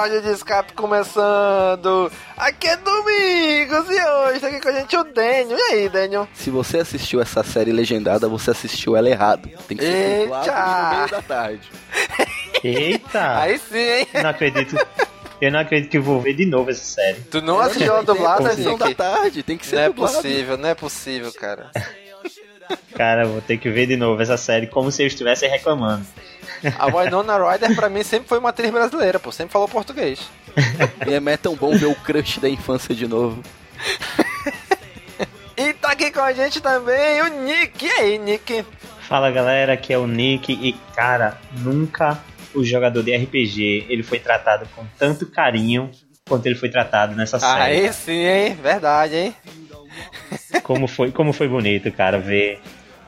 pódio de escape começando! Aqui é Domingos e hoje tá aqui com a gente o Daniel. E aí, Daniel? Se você assistiu essa série legendada, você assistiu ela errado. Tem que ser Eita! dublado no meio da tarde. Eita! Aí sim, hein? Não acredito. Eu não acredito que eu vou ver de novo essa série. Tu não assistiu a dublada, Sessão da Nick? tarde, tem que ser Não é dublado. possível, não é possível, cara. Cara, vou ter que ver de novo essa série como se eu estivesse reclamando. A Winona Ryder pra mim sempre foi uma atriz brasileira, pô, sempre falou português. E é tão bom ver o crush da infância de novo. E tá aqui com a gente também o Nick. E aí, Nick? Fala galera, aqui é o Nick e cara, nunca o jogador de RPG ele foi tratado com tanto carinho quanto ele foi tratado nessa série. Aí sim, hein? Verdade, hein? Como foi, como foi bonito, cara, ver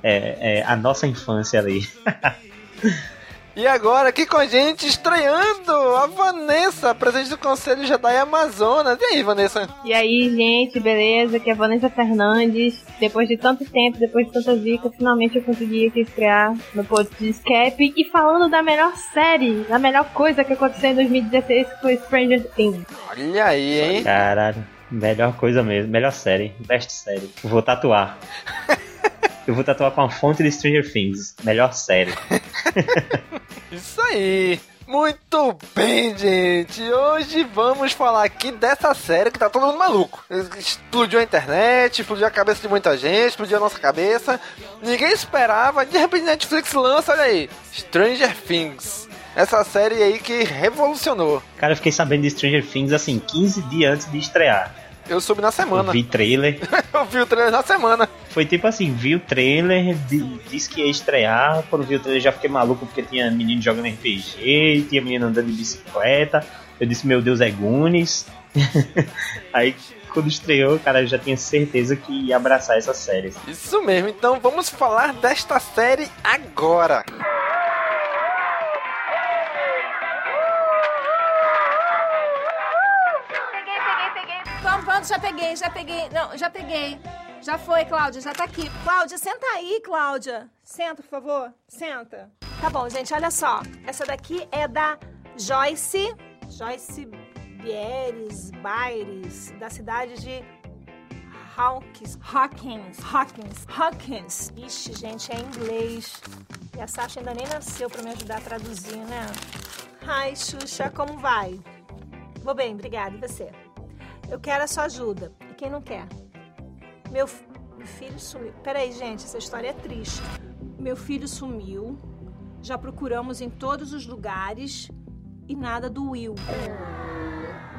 é, é, a nossa infância ali. E agora aqui com a gente, estreando a Vanessa, presidente do Conselho Jedi Amazonas. E aí, Vanessa? E aí, gente, beleza? Aqui é a Vanessa Fernandes. Depois de tanto tempo, depois de tanta zica, finalmente eu consegui aqui estrear no podcast de Escape. E falando da melhor série, da melhor coisa que aconteceu em 2016, que foi Stranger Things. Olha aí, hein? Caralho, melhor coisa mesmo, melhor série, best série. Vou tatuar. Eu vou tatuar com a fonte de Stranger Things, melhor série. Isso aí. Muito bem, gente. Hoje vamos falar aqui dessa série que tá todo mundo maluco. Explodiu a internet, explodiu a cabeça de muita gente, explodiu a nossa cabeça. Ninguém esperava. De repente, Netflix lança, olha aí, Stranger Things. Essa série aí que revolucionou. Cara, eu fiquei sabendo de Stranger Things assim, 15 dias antes de estrear. Eu soube na Eu semana. vi trailer. Eu vi o trailer na semana. Foi tipo assim, vi o trailer, di- disse que ia estrear. Quando vi o trailer já fiquei maluco porque tinha menino jogando RPG, tinha menino andando de bicicleta. Eu disse, meu Deus, é Goonies. Aí quando estreou, cara, eu já tinha certeza que ia abraçar essa série. Isso mesmo. Então vamos falar desta série agora. Peguei, Pronto, já peguei, já peguei. Não, já peguei. Já foi, Cláudia, já tá aqui. Cláudia, senta aí, Cláudia. Senta, por favor. Senta. Tá bom, gente, olha só. Essa daqui é da Joyce. Joyce Bieres, Baires, da cidade de Hawkins. Hawkins. Hawkins. Hawkins. Ixi, gente, é em inglês. E a Sasha ainda nem nasceu pra me ajudar a traduzir, né? Ai, Xuxa, como vai? Vou bem, obrigada. E você? Eu quero a sua ajuda. E quem não quer? Meu, meu filho sumiu. Peraí, gente, essa história é triste. Meu filho sumiu. Já procuramos em todos os lugares. e nada do Will.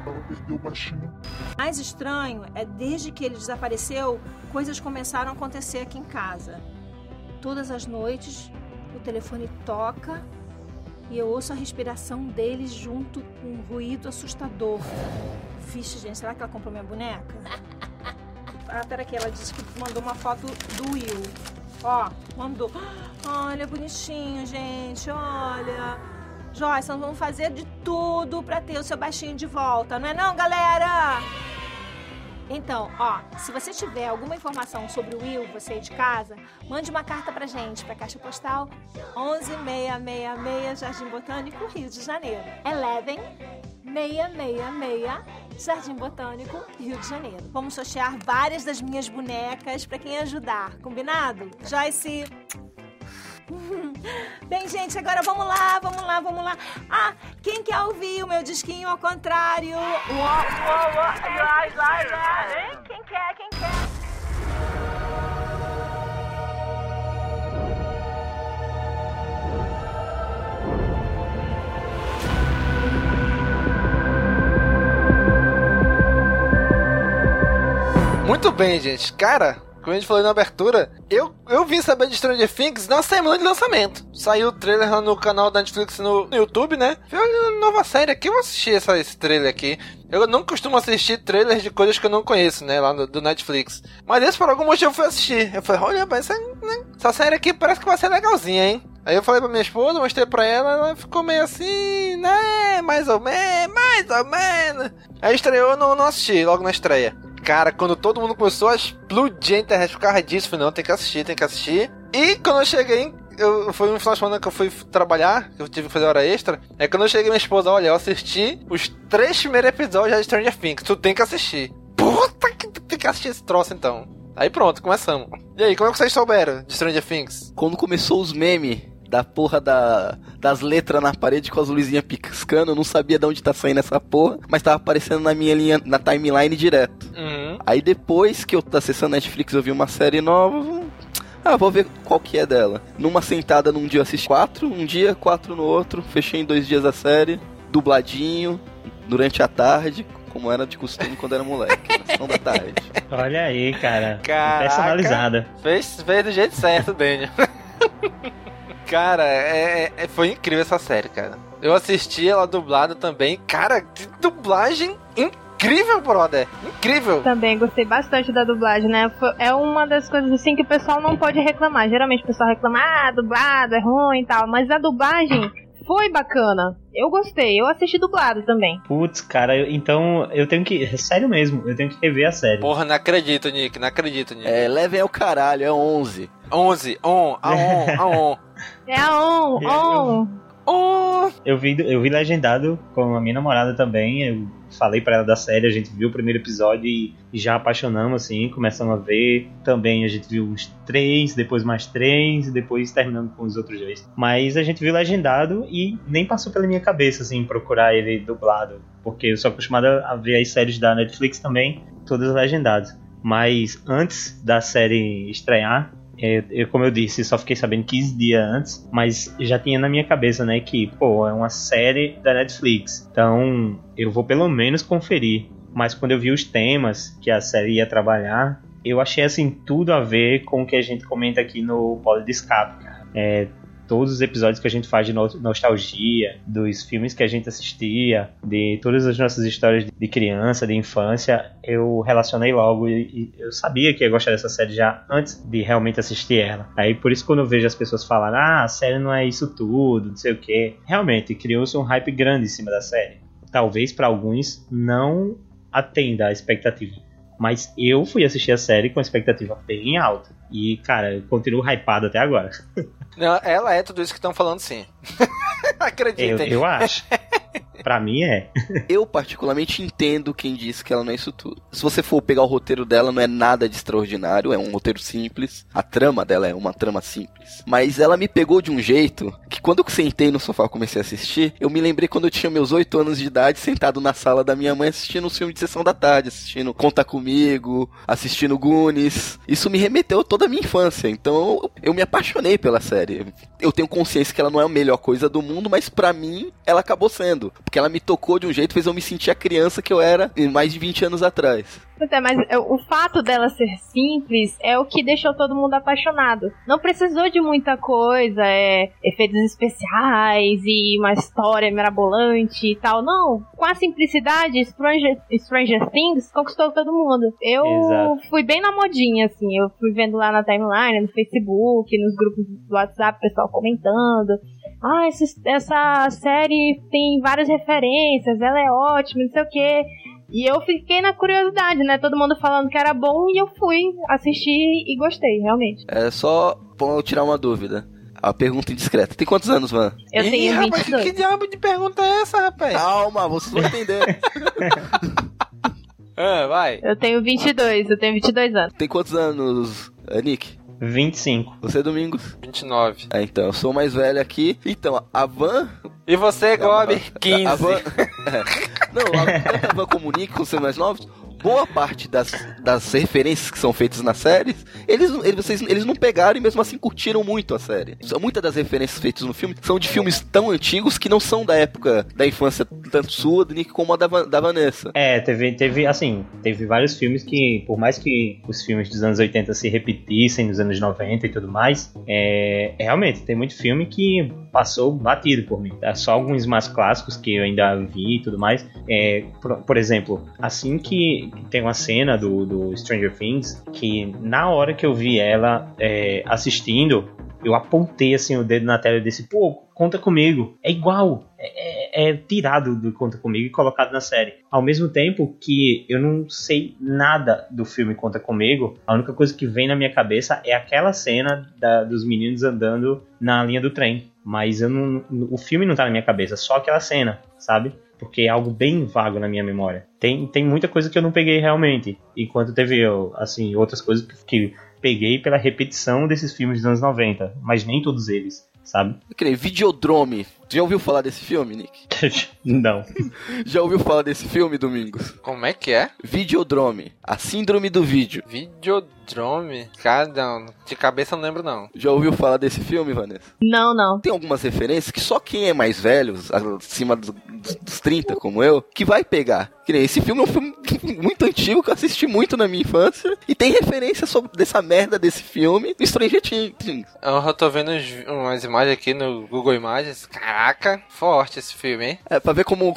Ela perdeu o baixinho. Mais estranho é desde que ele desapareceu, coisas começaram a acontecer aqui em casa. Todas as noites, o telefone toca e eu ouço a respiração deles junto com um ruído assustador. Vixe, gente, será que ela comprou minha boneca? Ah, peraí, ela disse que mandou uma foto do Will. Ó, mandou. Olha, bonitinho, gente, olha. Joyce, nós vamos fazer de tudo pra ter o seu baixinho de volta, não é não, galera? Então, ó, se você tiver alguma informação sobre o Will, você de casa, mande uma carta pra gente, pra Caixa Postal 11666 Jardim Botânico, Rio de Janeiro. 11666 Jardim Botânico, Rio de Janeiro. Vamos sortear várias das minhas bonecas pra quem ajudar, combinado? Joyce, Bem, gente, agora vamos lá, vamos lá, vamos lá. Ah, quem quer ouvir o meu disquinho ao contrário? Uó, uó, uó, vai, vai, vai, hein? Quem quer, quem quer? Muito bem, gente. Cara, como a gente falou na abertura, eu, eu vim saber de Stranger Things na semana de lançamento. Saiu o trailer lá no canal da Netflix no, no YouTube, né? Falei, nova série aqui, eu vou assistir essa, esse trailer aqui. Eu não costumo assistir trailers de coisas que eu não conheço, né? Lá no, do Netflix. Mas esse por algum motivo eu fui assistir. Eu falei, olha, mas essa, né, essa série aqui parece que vai ser legalzinha, hein? Aí eu falei pra minha esposa, mostrei pra ela, ela ficou meio assim, né? Mais ou menos, mais ou menos. Aí estreou, não, não assisti logo na estreia. Cara, quando todo mundo começou a explodir a internet por causa disso, falei, não, tem que assistir, tem que assistir. E quando eu cheguei, eu, foi um final de semana que eu fui trabalhar, eu tive que fazer hora extra. É quando eu cheguei, minha esposa, olha, eu assisti os três primeiros episódios de Stranger Things, tu tem que assistir. Puta que tem que assistir esse troço então. Aí pronto, começamos. E aí, como é que vocês souberam de Stranger Things? Quando começou os memes da porra da, das letras na parede com as luzinhas piscando, eu não sabia de onde tá saindo essa porra, mas tava aparecendo na minha linha, na timeline direto. Uhum. Aí depois que eu tô acessando Netflix, eu vi uma série nova. Ah, vou ver qual que é dela. Numa sentada, num dia eu assisti quatro, um dia, quatro no outro. Fechei em dois dias a série, dubladinho, durante a tarde, como era de costume quando era moleque, na sessão da tarde. Olha aí, cara. Caraca. Personalizada. Fez, fez do jeito certo, Daniel. cara, é, é- foi incrível essa série, cara. Eu assisti ela dublada também. Cara, que dublagem incrível, brother. Incrível. Também gostei bastante da dublagem, né? É uma das coisas assim que o pessoal não pode reclamar. Geralmente o pessoal reclama, ah, dublado é ruim e tal. Mas a dublagem foi bacana. Eu gostei, eu assisti dublado também. Putz, cara, eu- então eu tenho que. Sério mesmo, eu tenho que rever a série. Porra, não acredito, Nick. Não acredito, Nick. É, levem ao caralho, é 11. 11, on, a on, a on. É a on, Eu- on. Eu vi, eu vi legendado com a minha namorada também. Eu falei pra ela da série, a gente viu o primeiro episódio e já apaixonamos, assim, começamos a ver. Também a gente viu os três, depois mais três, e depois terminando com os outros dois. Mas a gente viu legendado e nem passou pela minha cabeça, assim, procurar ele dublado. Porque eu sou acostumado a ver as séries da Netflix também, todas legendadas. Mas antes da série estrear, é, eu, como eu disse, só fiquei sabendo 15 dias antes, mas já tinha na minha cabeça, né, que, pô, é uma série da Netflix. Então, eu vou pelo menos conferir. Mas quando eu vi os temas que a série ia trabalhar, eu achei, assim, tudo a ver com o que a gente comenta aqui no Poli de Escape. É, todos os episódios que a gente faz de no- nostalgia, dos filmes que a gente assistia, de todas as nossas histórias de criança, de infância, eu relacionei logo e, e eu sabia que ia gostar dessa série já antes de realmente assistir ela. Aí por isso quando eu vejo as pessoas falarem, ah, a série não é isso tudo, não sei o que, realmente criou-se um hype grande em cima da série. Talvez para alguns não atenda a expectativa. Mas eu fui assistir a série com a expectativa bem alta. E, cara, continuo hypado até agora. Não, ela é tudo isso que estão falando sim. Eu, Acreditem. eu acho. Pra mim é. Eu, particularmente, entendo quem disse que ela não é isso tudo. Se você for pegar o roteiro dela, não é nada de extraordinário, é um roteiro simples. A trama dela é uma trama simples. Mas ela me pegou de um jeito que quando eu sentei no sofá e comecei a assistir, eu me lembrei quando eu tinha meus 8 anos de idade, sentado na sala da minha mãe assistindo um filme de sessão da tarde, assistindo Conta Comigo, assistindo Goonies. Isso me remeteu toda a minha infância. Então eu me apaixonei pela série. Eu tenho consciência que ela não é a melhor coisa do mundo, mas pra mim ela acabou sendo. Porque ela me tocou de um jeito, fez eu me sentir a criança que eu era mais de 20 anos atrás. Pois é, mas é, o fato dela ser simples é o que deixou todo mundo apaixonado. Não precisou de muita coisa, é, efeitos especiais e uma história mirabolante e tal. Não, com a simplicidade, Stranger, Stranger Things conquistou todo mundo. Eu Exato. fui bem na modinha, assim. Eu fui vendo lá na timeline, no Facebook, nos grupos do WhatsApp, o pessoal comentando. Ah, essa, essa série tem várias referências, ela é ótima, não sei o quê. E eu fiquei na curiosidade, né? Todo mundo falando que era bom e eu fui assistir e gostei, realmente. É só pra eu tirar uma dúvida. A pergunta indiscreta. Tem quantos anos, Van? Eu Ih, tenho rapaz, que, 22. que diabo de pergunta é essa, rapaz? Calma, vocês vão entender. Ah, vai. Eu tenho 22, eu tenho 22 anos. Tem quantos anos, Nick? 25. Você, Domingos? 29. É, então, eu sou o mais velho aqui. Então, a Van... E você, Gob? A 15. Van... É. Não, a, tanto a Van Nick, com seus mais novos, boa parte das, das referências que são feitas nas séries, eles, eles, vocês, eles não pegaram e mesmo assim curtiram muito a série. Muitas das referências feitas no filme são de filmes tão antigos que não são da época da infância, tanto sua, do Nick, como a da, da Vanessa. É, teve, teve, assim, teve vários filmes que, por mais que os filmes dos anos 80 se repetissem nos anos 90 e tudo mais, é, realmente, tem muito filme que passou batido por mim. É só alguns mais clássicos que eu ainda vi e tudo mais. É, por, por exemplo, assim que tem uma cena do, do Stranger Things, que na hora que eu vi ela é, assistindo, eu apontei assim o dedo na tela e disse, pô, conta comigo. É igual. É, é- é tirado do Conta Comigo e colocado na série. Ao mesmo tempo que eu não sei nada do filme Conta Comigo, a única coisa que vem na minha cabeça é aquela cena da- dos meninos andando na linha do trem. Mas eu não, o filme não tá na minha cabeça, só aquela cena, sabe? Porque é algo bem vago na minha memória. Tem, tem muita coisa que eu não peguei realmente. Enquanto teve, assim, outras coisas que, que peguei pela repetição desses filmes dos anos 90. Mas nem todos eles, sabe? Eu queria, Videodrome. Já ouviu falar desse filme, Nick? não. Já ouviu falar desse filme, Domingos? Como é que é? Videodrome. A síndrome do vídeo. Videodrome? Cara, não, de cabeça eu não lembro não. Já ouviu falar desse filme, Vanessa? Não, não. Tem algumas referências que só quem é mais velho, acima dos, dos 30, como eu, que vai pegar. Que nem esse filme é um filme muito antigo que eu assisti muito na minha infância. E tem referência sobre dessa merda desse filme no Stranger Things. Eu já tô vendo umas imagens aqui no Google Imagens. Caraca, forte esse filme, hein? É, pra ver como.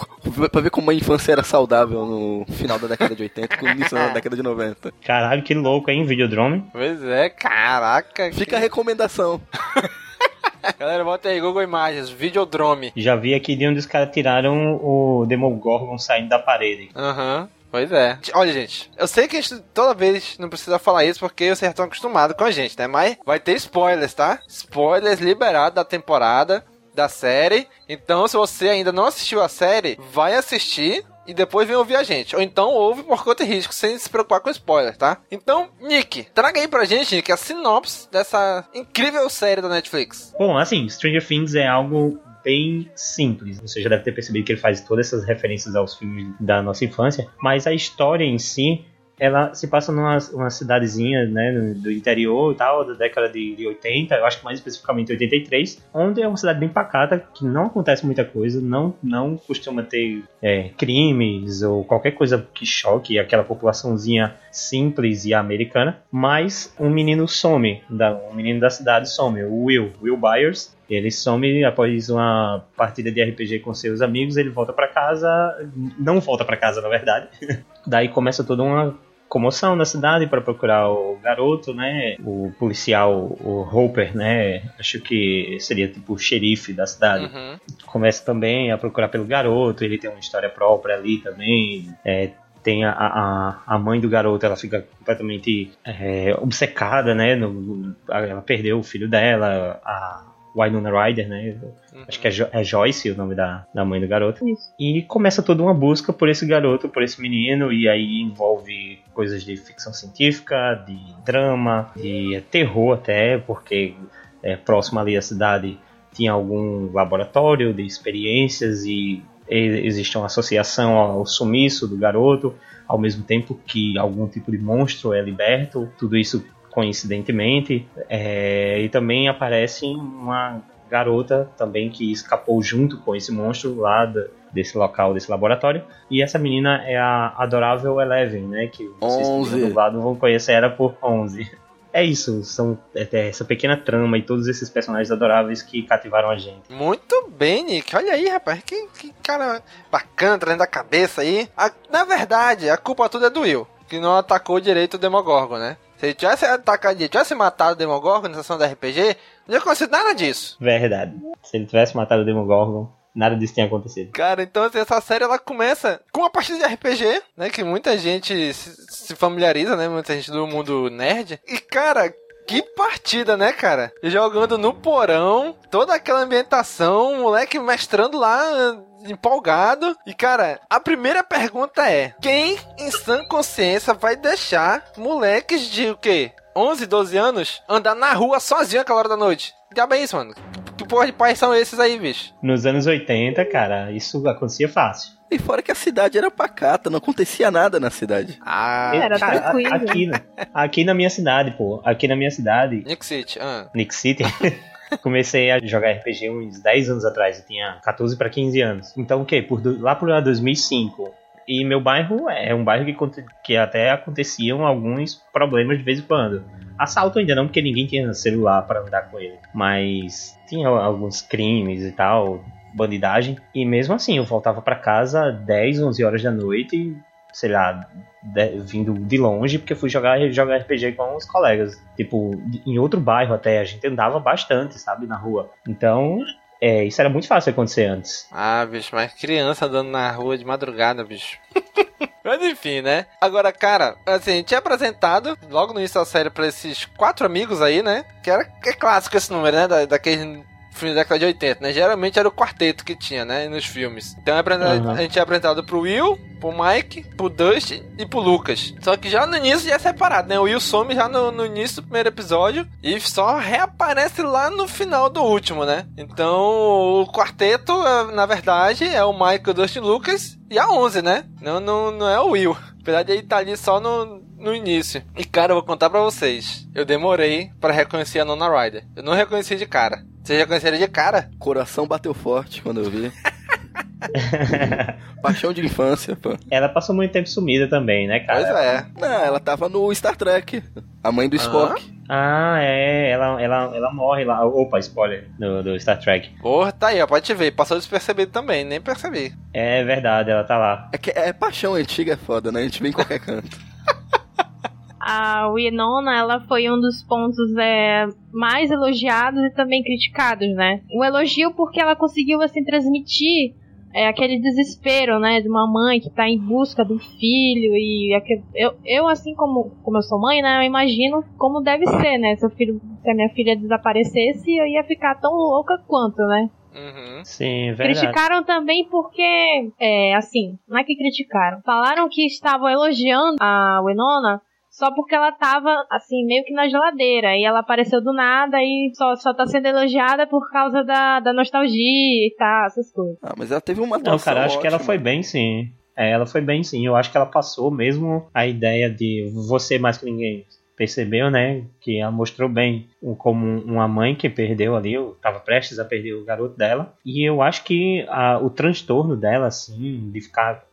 Pra ver como a infância era saudável no final da década de 80 com o início da década de 90. Caralho, que louco, hein? Videodrome. Pois é, caraca. Fica a recomendação. Galera, bota aí, Google Imagens, Videodrome. Já vi aqui de onde os caras tiraram o Demogorgon saindo da parede. Aham. Pois é. Olha, gente, eu sei que a gente toda vez não precisa falar isso porque vocês estão acostumados com a gente, né? Mas vai ter spoilers, tá? Spoilers liberados da temporada, da série. Então, se você ainda não assistiu a série, vai assistir e depois vem ouvir a gente. Ou então ouve por conta e risco, sem se preocupar com spoiler, tá? Então, Nick, traga aí pra gente, Nick, a sinopse dessa incrível série da Netflix. Bom, assim, Stranger Things é algo bem simples. Você já deve ter percebido que ele faz todas essas referências aos filmes da nossa infância, mas a história em si, ela se passa numa uma cidadezinha, né, do interior e tal, da década de, de 80, eu acho que mais especificamente 83, onde é uma cidade bem pacata, que não acontece muita coisa, não, não costuma ter é, crimes ou qualquer coisa que choque aquela populaçãozinha simples e americana, mas um menino some, da, um menino da cidade some, o Will, Will Byers, ele some após uma partida de RPG com seus amigos, ele volta pra casa, não volta pra casa na verdade. Daí começa toda uma comoção na cidade para procurar o garoto, né? O policial, o Hopper, né? Acho que seria tipo o xerife da cidade Uhum. começa também a procurar pelo garoto, ele tem uma história própria ali também. É, tem a, a, a mãe do garoto, ela fica completamente é, obcecada, né? no- ela perdeu o filho dela, a- Winona Ryder, né? Acho que é, jo é Joyce o nome da, da mãe do garoto. Isso. E começa toda uma busca por esse garoto, por esse menino, e aí envolve coisas de ficção científica, de drama, de terror até, porque é, próximo ali à cidade tinha algum laboratório de experiências e- existe uma associação ao sumiço do garoto, ao mesmo tempo que algum tipo de monstro é liberto, tudo isso coincidentemente. É, e também aparece uma garota também que escapou junto com esse monstro lá da- desse local, desse laboratório. E essa menina é a adorável Eleven, né? Que vocês que viram dublado vão conhecer ela por 11. É isso, são é, é essa pequena trama e todos esses personagens adoráveis que cativaram a gente. Muito bem, Nick. Olha aí, rapaz. Que, que cara bacana, trazendo a cabeça aí. A- na verdade, a culpa toda é do Will, que não atacou direito o Demogorgon, né? Se ele tivesse atacado, tivesse matado o Demogorgon na sessão da RPG, não ia acontecer nada disso. Verdade. Se ele tivesse matado o Demogorgon, nada disso tinha acontecido. Cara, então assim, essa série ela começa com uma partida de RPG, né? Que muita gente se, se familiariza, né? Muita gente do mundo nerd. E, cara, que partida, né, cara? Jogando no porão, toda aquela ambientação, o moleque mestrando lá. Empolgado. E, cara, a primeira pergunta é: quem em sã consciência vai deixar moleques de o quê? 11, 12 anos andar na rua sozinho aquela hora da noite? Diabo é isso, mano? Que porra de pais são esses aí, bicho? Nos anos 80, cara, isso acontecia fácil. E fora que a cidade era pacata, não acontecia nada na cidade. Ah, Era Cara, tranquilo. Aqui, na- aqui na minha cidade, pô. Aqui na minha cidade, Nick City, ah. Nick City, comecei a jogar RPG uns 10 anos atrás. Eu tinha 14 para 15 anos. Então, o quê? Por, do- lá por 2005. E meu bairro é um bairro que, que até aconteciam alguns problemas de vez em quando. Assalto ainda não, porque ninguém tinha celular para andar com ele. Mas tinha alguns crimes e tal, bandidagem. E mesmo assim, eu voltava para casa 10, 11 horas da noite, sei lá, de- vindo de longe, porque fui jogar, jogar RPG com os colegas. Tipo, em outro bairro até, a gente andava bastante, sabe, na rua. Então, é, isso era muito fácil acontecer antes. Ah, bicho, mas criança andando na rua de madrugada, bicho. mas enfim, né? Agora, cara, assim, a gente é apresentado logo no início da série pra esses quatro amigos aí, né? Que era é clássico esse número, né? Da, daquele filme da década de 80, né? Geralmente era o quarteto que tinha, né? Nos filmes. Então é a gente é apresentado pro Will, pro Mike, pro Dustin e pro Lucas. Só que já no início já é separado, né? O Will some já no, no início do primeiro episódio e só reaparece lá no final do último, né? Então o quarteto, é, na verdade, é o Mike, o Dustin e o Lucas e a 11, né? Não, não, não é o Will. Apesar de ele estar ali só no, no início. E cara, eu vou contar pra vocês. Eu demorei pra reconhecer a Nona Ryder. Eu não reconheci de cara. Vocês reconheceram de cara? Coração bateu forte quando eu vi. Paixão de infância, pô. Ela passou muito tempo sumida também, né, cara? Pois é. Não, ela tava no Star Trek. A mãe do Spock. Ah, é, ela, ela, ela morre lá. Opa, spoiler do, do Star Trek. Porra, tá aí, ó. Pode te ver. Passou despercebido também, nem percebi. É verdade, ela tá lá. É que é paixão antiga, é foda, né? A gente vê em qualquer canto. A Winona, ela foi um dos pontos é, mais elogiados e também criticados, né? O elogio porque ela conseguiu, assim, transmitir é, aquele desespero, né? De uma mãe que tá em busca do filho e... aque- Eu, eu, assim como, como eu sou mãe, né? Eu imagino como deve ser, né? Se, o filho, se a minha filha desaparecesse, eu ia ficar tão louca quanto, né? Uhum. Sim, é verdade. Criticaram também porque, é, assim, não é que criticaram. Falaram que estavam elogiando a Winona só porque ela tava, assim, meio que na geladeira. E ela apareceu do nada e só, só tá sendo elogiada por causa da, da nostalgia e tal, essas coisas. Ah, mas ela teve uma Não, atuação cara, acho que ela ótima. foi bem sim. É, ela foi bem sim. Eu acho que ela passou mesmo a ideia de você mais que ninguém percebeu, né? Que ela mostrou bem como uma mãe que perdeu ali, estava prestes a perder o garoto dela. E eu acho que a- o transtorno dela, assim, de ficar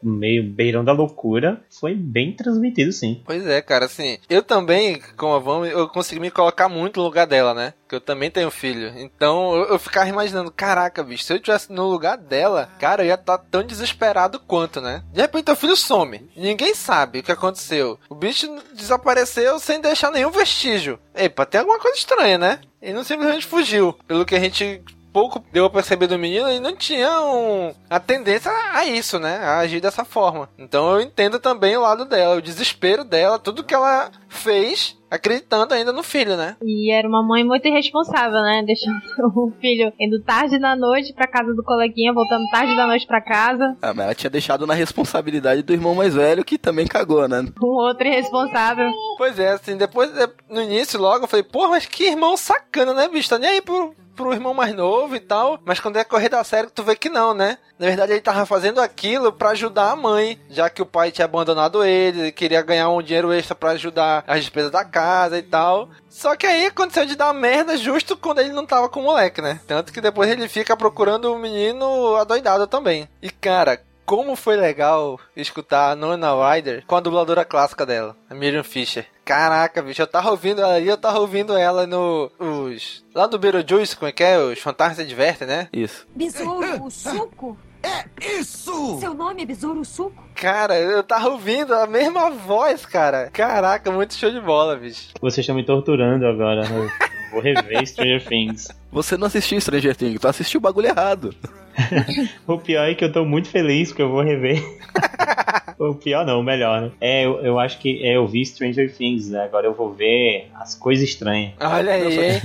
meio beirão da loucura, foi bem transmitido, sim. Pois é, cara, assim, eu também, como a Van, eu consegui me colocar muito no lugar dela, né? Que eu também tenho filho. Então eu, eu ficava imaginando, caraca, bicho, se eu tivesse no lugar dela, cara, eu ia estar tão desesperado quanto, né? De repente teu filho some. Ninguém sabe o que aconteceu. O bicho desapareceu sem deixar nenhum vestígio. Epa, tem alguma coisa estranha, né? Ele não simplesmente fugiu. Pelo que a gente pouco deu a perceber do menino, ele não tinha um, a tendência a isso, né? A agir dessa forma. Então eu entendo também o lado dela, o desespero dela, tudo que ela fez acreditando ainda no filho, né? E era uma mãe muito irresponsável, né? Deixando o filho indo tarde da noite pra casa do coleguinha, voltando tarde da noite pra casa. Ah, mas ela tinha deixado na responsabilidade do irmão mais velho, que também cagou, né? Um outro irresponsável. Pois é, assim, depois, é, no início logo, eu falei, porra, mas que irmão sacana, né, bicho? Tá nem aí pro, pro irmão mais novo e tal. Mas quando é correr da série, tu vê que não, né? Na verdade, ele tava fazendo aquilo pra ajudar a mãe, já que o pai tinha abandonado ele, ele queria ganhar um dinheiro extra pra ajudar as despesas da casa e tal. Só que aí aconteceu de dar merda justo quando ele não tava com o moleque, né? Tanto que depois ele fica procurando o menino adoidado também. E cara, como foi legal escutar a Nona Ryder com a dubladora clássica dela, a Miriam Fisher. Caraca, bicho, eu tava ouvindo ela ali, eu tava ouvindo ela no. Os. Lá do Beetlejuice, como é que é? Os Fantasmas se Divertem, né? Isso. Besouro Suco? É isso! Seu nome é Besouro Suco? Cara, eu tava ouvindo a mesma voz, cara. Caraca, muito show de bola, bicho. Vocês estão me torturando agora. Eu vou rever Stranger Things. Você não assistiu Stranger Things, tu assistiu o bagulho errado. O pior é que eu tô muito feliz que eu vou rever. o pior não, o melhor, né? É, eu, eu acho que é, eu vi Stranger Things, né? Agora eu vou ver as coisas estranhas. Olha aí?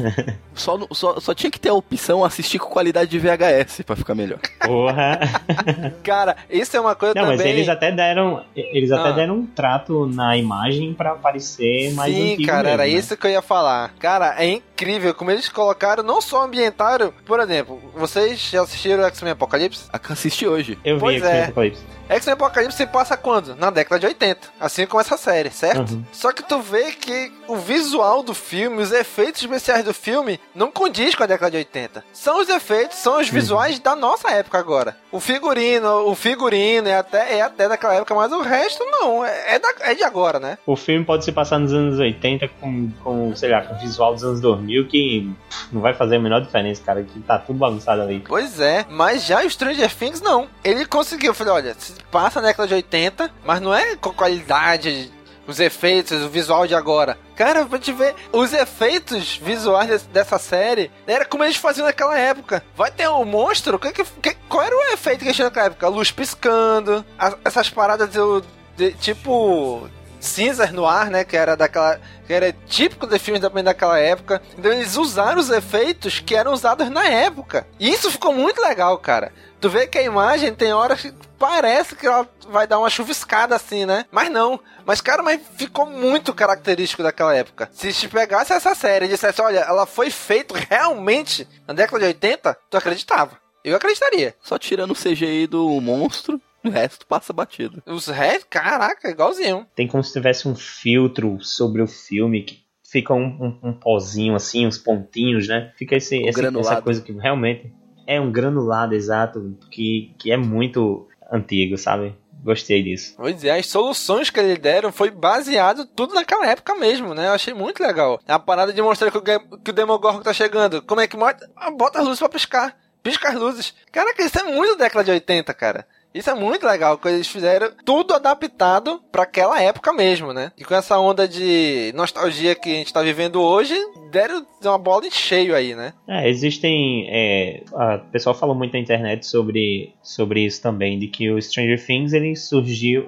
Só, só, só tinha que ter a opção assistir com qualidade de VHS pra ficar melhor. Porra. Cara, isso é uma coisa Não, também. mas eles até deram. Eles até Ah. deram um trato na imagem pra parecer mais Sim, antigo cara, mesmo, era né? isso que eu ia falar. Cara, é incrível como eles colocaram, não só ambientaram, por exemplo, vocês já assistiram X-Men Apocalipse? Assisti hoje. Eu vi Pois X-Men é. Apocalipse. X-Men Apocalipse se passa quando? Na década de 80. Assim como essa série, certo? Uhum. Só que tu vê que o visual do filme, os efeitos especiais do filme, não condiz com a década de 80. São os efeitos, são os visuais da nossa época agora. O figurino, o figurino é até, é até daquela época, mas o resto não. É, é, da- é de agora, né? O filme pode se passar nos anos 80 com, com sei lá, com visual dos anos 2000 que não vai fazer a menor diferença, cara, que tá tudo bagunçado ali. Pois é, mas já o Stranger Things não. Ele conseguiu, eu falei, olha, se passa na década de 80, mas não é com qualidade, os efeitos, o visual de agora. Cara, pra te ver, os efeitos visuais des- dessa série era como eles faziam naquela época. Vai ter um monstro? Que, que, qual era o efeito que eles tinham naquela época? Luz piscando, a- essas paradas do, de, tipo cinzas no ar, né? Que era daquela. Que era típico de filmes também daquela época. Então eles usaram os efeitos que eram usados na época. E isso ficou muito legal, cara. Tu vê que a imagem tem horas que parece que ela vai dar uma chuviscada assim, né? Mas não. Mas, cara, mas ficou muito característico daquela época. Se te pegasse essa série e dissesse, olha, ela foi feita realmente na década de 80, tu acreditava. Eu acreditaria. Só tirando o CGI do monstro, o resto passa batido. Os restos, caraca, igualzinho. Tem como se tivesse um filtro sobre o filme que fica um, um, um pozinho assim, uns pontinhos, né? Fica esse, Um esse- essa coisa que realmente é um granulado exato, que, que é muito antigo, sabe? Gostei disso. Pois é, as soluções que eles deram foi baseado tudo naquela época mesmo, né? Eu achei muito legal. A parada de mostrar que o, que o Demogorgon tá chegando. Como é que mostra? Ah, bota as luzes pra piscar. Pisca as luzes. Caraca, isso é muito década de 80, cara. Isso é muito legal, que eles fizeram tudo adaptado pra aquela época mesmo, né? E com essa onda de nostalgia que a gente tá vivendo hoje, deram uma bola em cheio aí, né? É, existem. É, a- o pessoal fala muito na internet sobre, sobre isso também, de que o Stranger Things ele surgiu.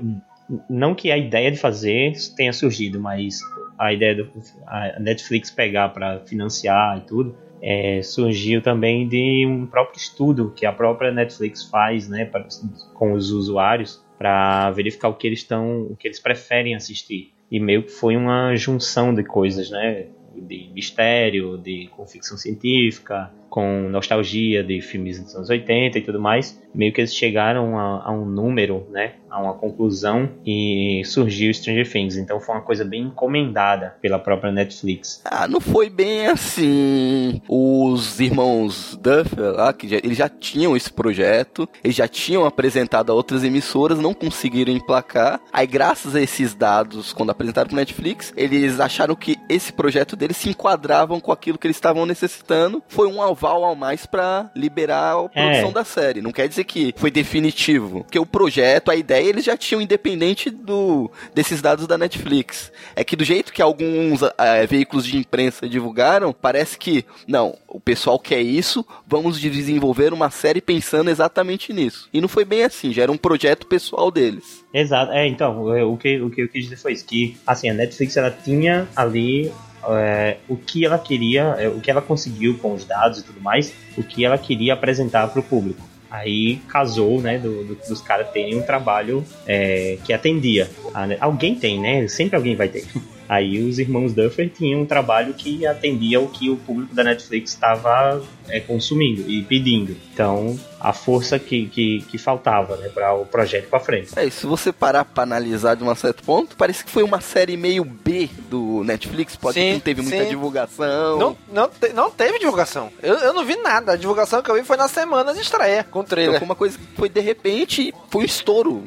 Não que a ideia de fazer tenha surgido, mas a ideia do a Netflix pegar para financiar e tudo é, surgiu também de um próprio estudo que a própria Netflix faz, né, pra- com os usuários para verificar o que eles estão, o que eles preferem assistir. E meio que foi uma junção de coisas, né, de mistério, de ficção científica, com nostalgia de filmes dos anos 80 e tudo mais. Meio que eles chegaram a, a um número, né, a uma conclusão e surgiu Stranger Things. Então foi uma coisa bem encomendada pela própria Netflix. Ah, não foi bem assim. Os irmãos Duffer lá, que já, eles já tinham esse projeto, eles já tinham apresentado a outras emissoras, não conseguiram emplacar. Aí, graças a esses dados, quando apresentaram pro Netflix, eles acharam que esse projeto deles se enquadravam com aquilo que eles estavam necessitando. Foi um aval ao mais pra liberar a produção É. da série. Não quer dizer que foi definitivo. Porque o projeto, a ideia, eles já tinham independente do desses dados da Netflix. É que do jeito que alguns eh, veículos de imprensa divulgaram, parece que, não, o pessoal quer isso, vamos desenvolver uma série pensando exatamente nisso. E não foi bem assim, já era um projeto pessoal deles. Exato, é, então, é, o que, o que eu quis dizer foi isso, que, assim, a Netflix, ela tinha ali é, o que ela queria, é, o que ela conseguiu com os dados e tudo mais, o que ela queria apresentar para o público. Aí casou, né, do, do- dos caras terem um trabalho é, que atendia. A ne- alguém tem, né? Sempre alguém vai ter. Aí os irmãos Duffer tinham um trabalho que atendia o que o público da Netflix estava é, consumindo e pedindo. Então, a força que, que, que faltava, né, para o projeto para frente. É, e se você parar pra analisar de um certo ponto, parece que foi uma série meio B do Netflix, pode Sim, que não teve muita sim. divulgação. Não, não, te- não teve divulgação. Eu, eu não vi nada. A divulgação que eu vi foi na semana de estreia, com o Então trailer. foi uma coisa que foi de repente, foi um estouro.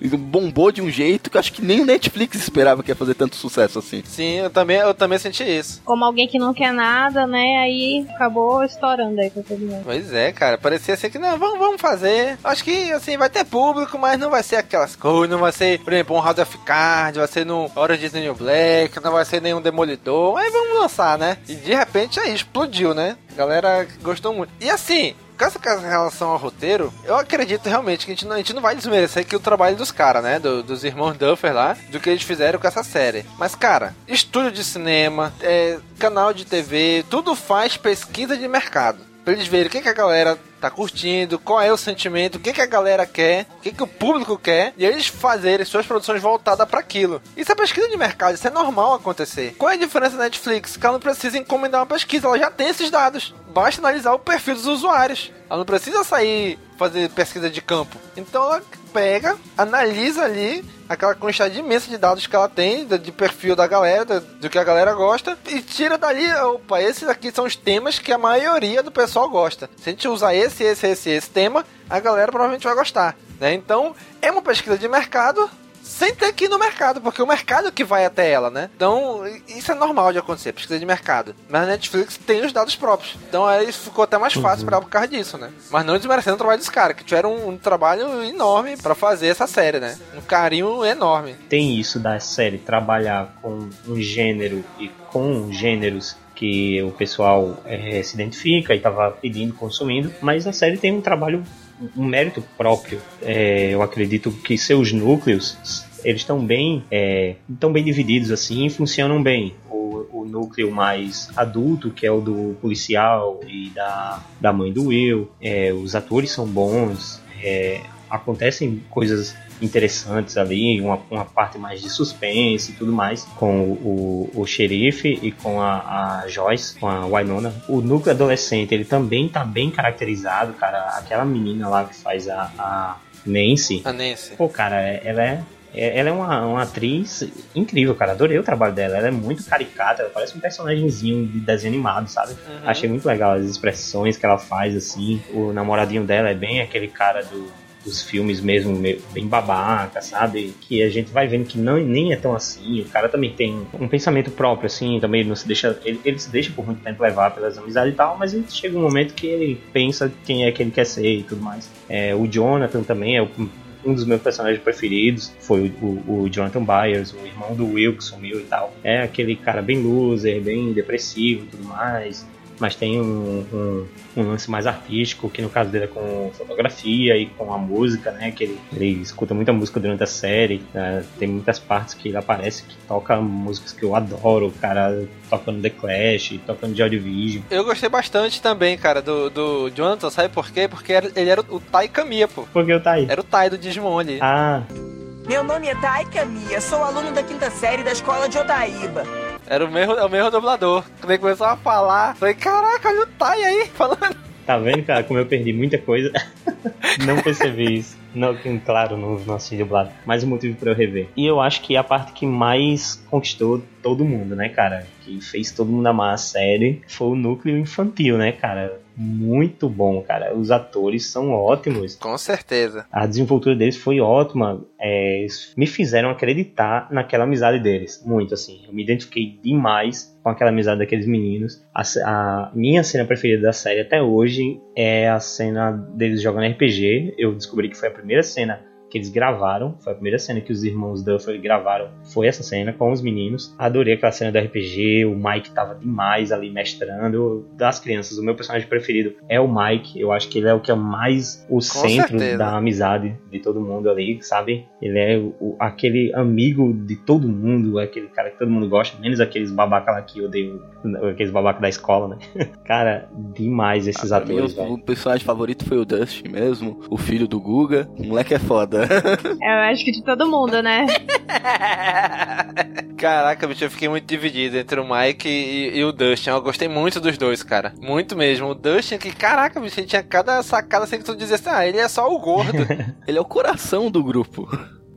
Bombou de um jeito que eu acho que nem o Netflix esperava que ia fazer tanto sucesso assim. Sim, eu também, eu também senti isso. Como alguém que não quer nada, né? Aí acabou estourando aí com todo mundo. Pois é, cara. Parecia assim que não, vamos, vamos fazer. Acho que assim, vai ter público, mas não vai ser aquelas coisas. Não vai ser, por exemplo, um House of Cards, vai ser no Orange is the New Black, não vai ser nenhum Demolidor. Aí vamos lançar, né? E de repente aí explodiu, né? A galera gostou muito. E assim. Com essa relação ao roteiro, eu acredito realmente que a gente não, a gente não vai desmerecer aqui o trabalho dos caras, né? Do- dos irmãos Duffer lá, do que eles fizeram com essa série. Mas, cara, estúdio de cinema, é, canal de TV, tudo faz pesquisa de mercado. Pra eles verem o que, que a galera tá curtindo, qual é o sentimento, o que, que a galera quer, o que, que o público quer, e eles fazerem suas produções voltadas para aquilo. Isso é pesquisa de mercado, isso é normal acontecer. Qual é a diferença da Netflix? Que ela não precisa encomendar uma pesquisa, ela já tem esses dados. Basta analisar o perfil dos usuários. Ela não precisa sair fazer pesquisa de campo. Então ela pega, analisa ali aquela quantidade imensa de dados que ela tem, de, perfil da galera, do, do que a galera gosta, e tira dali, opa, esses aqui são os temas que a maioria do pessoal gosta. Se a gente usar esse, esse, esse, esse tema, a galera provavelmente vai gostar. Né? Então, é uma pesquisa de mercado sem ter que ir no mercado, porque o mercado que vai até ela, né? Então, isso é normal de acontecer, pesquisa de mercado. Mas a Netflix tem os dados próprios. Então aí ficou até mais fácil pra ela por causa disso, né? Mas não desmerecendo o trabalho dos caras, que tiveram um, um trabalho enorme pra fazer essa série, né? Um carinho enorme. tem isso da série trabalhar com um gênero e com gêneros que o pessoal eh, se identifica e estava pedindo, consumindo, mas a série tem um trabalho, um mérito próprio. Eh, eu acredito que seus núcleos eles estão bem, eh, estão bem divididos assim, e funcionam bem. O, o núcleo mais adulto, que é o do policial e da, da mãe do Will, eh, os atores são bons, eh, acontecem coisas interessantes ali, uma, uma parte mais de suspense e tudo mais, com o, o, o xerife e com a, a Joyce, com a Winona. O núcleo adolescente, ele também tá bem caracterizado, cara. Aquela menina lá que faz a, a Nancy. A Nancy. Pô, cara, ela é. é- Ela é uma, uma atriz incrível, cara. Adorei o trabalho dela. Ela é muito caricata, ela parece um personagemzinho de desenho animado, sabe? Uhum. Achei muito legal as expressões que ela faz, assim. O namoradinho dela é bem aquele cara do, dos filmes mesmo, bem babaca, sabe? Que a gente vai vendo que não, nem é tão assim. O cara também tem um pensamento próprio, assim, também não se deixa. Ele, ele se deixa por muito tempo levar pelas amizades e tal, mas ele chega um momento que ele pensa quem é que ele quer ser e tudo mais. É, o Jonathan também é o- um dos meus personagens preferidos foi o, o- o Jonathan Byers, o irmão do Will que sumiu e tal. É aquele cara bem loser, bem depressivo e tudo mais. Mas tem um, um, um lance mais artístico, que no caso dele é com fotografia e com a música, né? Que ele, ele escuta muita música durante a série. né, Tem muitas partes que ele aparece que toca músicas que eu adoro. O cara tocando The Clash, tocando Joy Division. Eu gostei bastante também, cara, do, do Jonathan, sabe por quê? Porque ele era o Tai Kamiya, pô. Porque eu tá aí. Era o Tai do Digimon ali. Ah, Meu nome é Taika Mia, sou aluno da quinta série da escola de Odaíba. Era o mesmo, é o mesmo dublador. Quando ele começou a falar, falei, caraca, olha o Tai aí, falando. Tá vendo, cara, como eu perdi muita coisa? não percebi isso. Não, claro, não, não assisti dublado. Mais um motivo pra eu rever. E eu acho que a parte que mais conquistou todo mundo, né, cara? Que fez todo mundo amar a série foi o núcleo infantil, né, cara? Muito bom, cara. Os atores são ótimos. Com certeza. A desenvoltura deles foi ótima. É, me fizeram acreditar naquela amizade deles. Muito, assim. Eu me identifiquei demais com aquela amizade daqueles meninos. A, a minha cena preferida da série até hoje é a cena deles jogando RPG. Eu descobri que foi a primeira cena que eles gravaram. Foi a primeira cena que os irmãos Duffer gravaram. Foi essa cena com os meninos. Adorei aquela cena do RPG. O Mike tava demais ali mestrando. Das crianças, o meu personagem preferido é o Mike. Eu acho que ele é o que é mais o centro certeza. da amizade de todo mundo ali, sabe? Ele é o- aquele amigo de todo mundo, aquele cara que todo mundo gosta, menos aqueles babaca lá que odeiam, aqueles babaca da escola, né? cara, demais esses Ah, atores, o, velho. o personagem favorito foi o Dusty mesmo, o filho do Guga. O moleque é foda. Eu acho que de todo mundo, né? Caraca, bicho, eu fiquei muito dividido entre o Mike e, e o Dustin. Eu gostei muito dos dois, cara. Muito mesmo. O Dustin, que caraca, bicho, ele tinha cada sacada assim que tu dizia assim, ah, ele é só o gordo. Ele é o coração do grupo.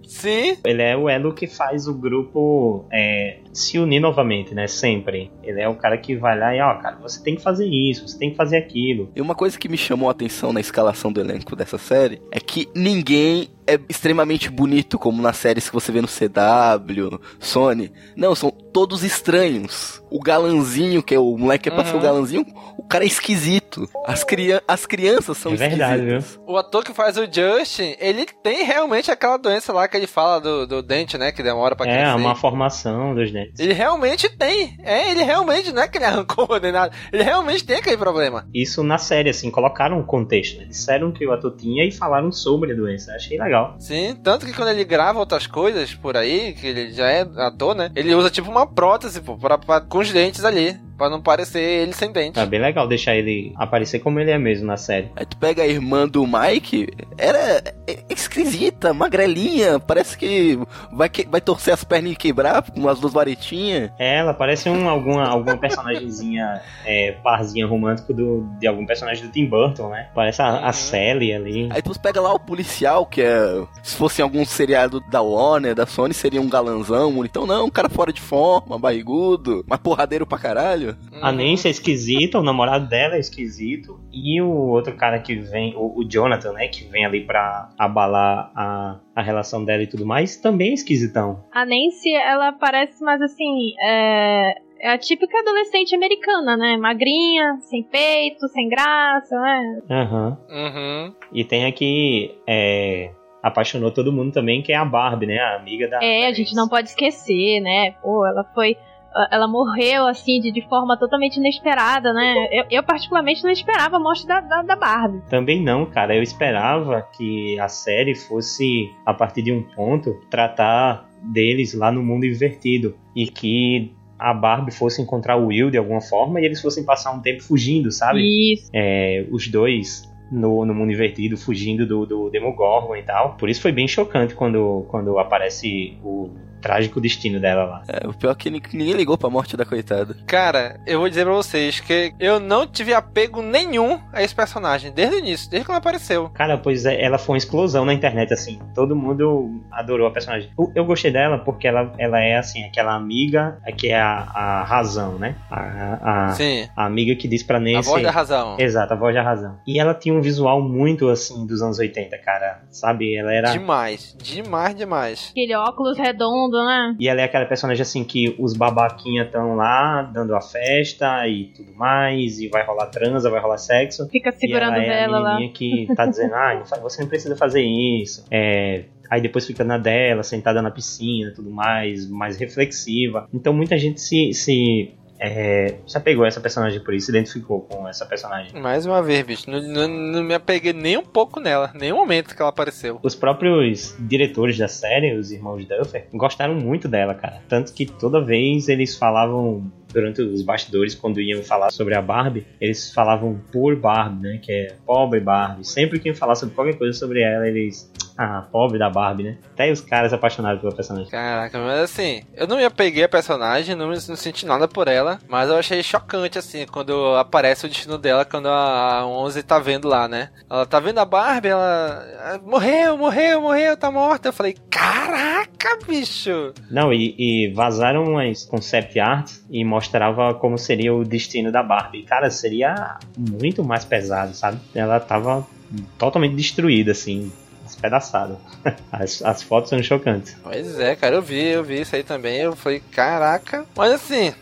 Sim. Ele é o elo que faz o grupo é, se unir novamente, né? Sempre. Ele é o cara que vai lá e, ó, cara, você tem que fazer isso, você tem que fazer aquilo. E uma coisa que me chamou a atenção na escalação do elenco dessa série é que ninguém é extremamente bonito, como nas séries que você vê no CW, Sony. Não, são todos estranhos. O galanzinho, que é o moleque que é pra ser o Uhum. galanzinho, cara é esquisito. As, cria as crianças são É verdade, esquisitas. O ator que faz o Justin, ele tem realmente aquela doença lá que ele fala do, do dente, né? Que demora pra é, crescer. uma formação dos dentes. Ele realmente tem. É, ele realmente, não é que ele arrancou nem nada. Ele realmente tem aquele problema. Isso na série, assim, colocaram um contexto, né? Disseram que o ator tinha e falaram sobre a doença. Achei legal. Sim, tanto que quando ele grava outras coisas por aí, que ele já é ator, né? Ele usa tipo uma prótese, pô, pra, pra- com os dentes ali. Pra não parecer ele sem dente. Tá bem legal deixar ele aparecer como ele é mesmo na série. Aí tu pega a irmã do Mike, era esquisita, magrelinha, parece que vai, que- vai torcer as pernas e quebrar com as duas varetinhas. É, Ela parece um, alguma, alguma personagemzinha, é, parzinha romântico do, de algum personagem do Tim Burton, né? Parece a, a Sally ali. Aí tu pega lá o policial, que é. Se fosse algum seriado da Warner, da Sony, seria um galanzão, então não, um cara fora de forma, barrigudo, mas porradeiro pra caralho. A Nancy é esquisita, o namorado dela é esquisito. E o outro cara que vem, o, o Jonathan, né? Que vem ali pra abalar a, a relação dela e tudo mais, também é esquisitão. A Nancy, ela parece mais assim. É, é a típica adolescente americana, né? Magrinha, sem peito, sem graça, né? Aham. Uhum. E tem aqui. É, apaixonou todo mundo também, que é a Barbie, né? A amiga da. É, a gente não pode esquecer, né? Pô, ela foi. Ela morreu, assim, de, de forma totalmente inesperada, né? Eu, eu, particularmente, não esperava a morte da, da, da Barbie. Também não, cara. Eu esperava que a série fosse, a partir de um ponto, tratar deles lá no mundo invertido. E que a Barbie fosse encontrar o Will de alguma forma e eles fossem passar um tempo fugindo, sabe? Isso. É, os dois no, no mundo invertido, fugindo do, do Demogorgon e tal. Por isso foi bem chocante quando, quando aparece o trágico destino dela lá. É, o pior é que ni- ninguém ligou pra morte da coitada. Cara, eu vou dizer pra vocês que eu não tive apego nenhum a esse personagem, desde o início, desde quando apareceu. Cara, pois é, ela foi uma explosão na internet, assim. Todo mundo adorou a personagem. Eu, eu gostei dela porque ela, ela é, assim, aquela amiga que é a, a razão, né? A, a, Sim. a amiga que diz pra Nancy... A voz da razão. Exato, a voz da razão. E ela tinha um visual muito, assim, dos anos 80, cara. Sabe? Ela era... Demais, demais, demais. Aquele óculos redondo, né? E ela é aquela personagem assim que os babaquinha estão lá dando a festa e tudo mais, e vai rolar transa, vai rolar sexo. Fica segurando e ela é a lá. menininha que tá dizendo, ah, você não precisa fazer isso. É, aí depois fica na dela, sentada na piscina, tudo mais, mais reflexiva. Então muita gente se se é, se apegou a essa personagem por isso, se identificou com essa personagem. Mais uma vez, bicho, não, não, não me apeguei nem um pouco nela, nenhum momento que ela apareceu. Os próprios diretores da série, os irmãos Duffer, gostaram muito dela, cara. Tanto que toda vez eles falavam, durante os bastidores, quando iam falar sobre a Barbie, eles falavam por Barbie, né? Que é pobre Barbie. Sempre que iam falar sobre qualquer coisa sobre ela, eles. Ah, pobre da Barbie, né? Até os caras apaixonados pela personagem. Caraca, mas assim, eu não me apeguei a personagem, não, não senti nada por ela, mas eu achei chocante, assim, quando aparece o destino dela, quando a, a 11 tá vendo lá, né? Ela tá vendo a Barbie, ela. ah, Morreu, morreu, morreu, tá morta. Eu falei, caraca! Caraca, bicho! Não, e, e vazaram umas concept arts e mostrava como seria o destino da Barbie. Cara, seria muito mais pesado, sabe? Ela tava totalmente destruída, assim, despedaçada. As, as fotos são chocantes. Pois é, cara, eu vi, eu vi isso aí também. Eu falei, caraca. Mas assim,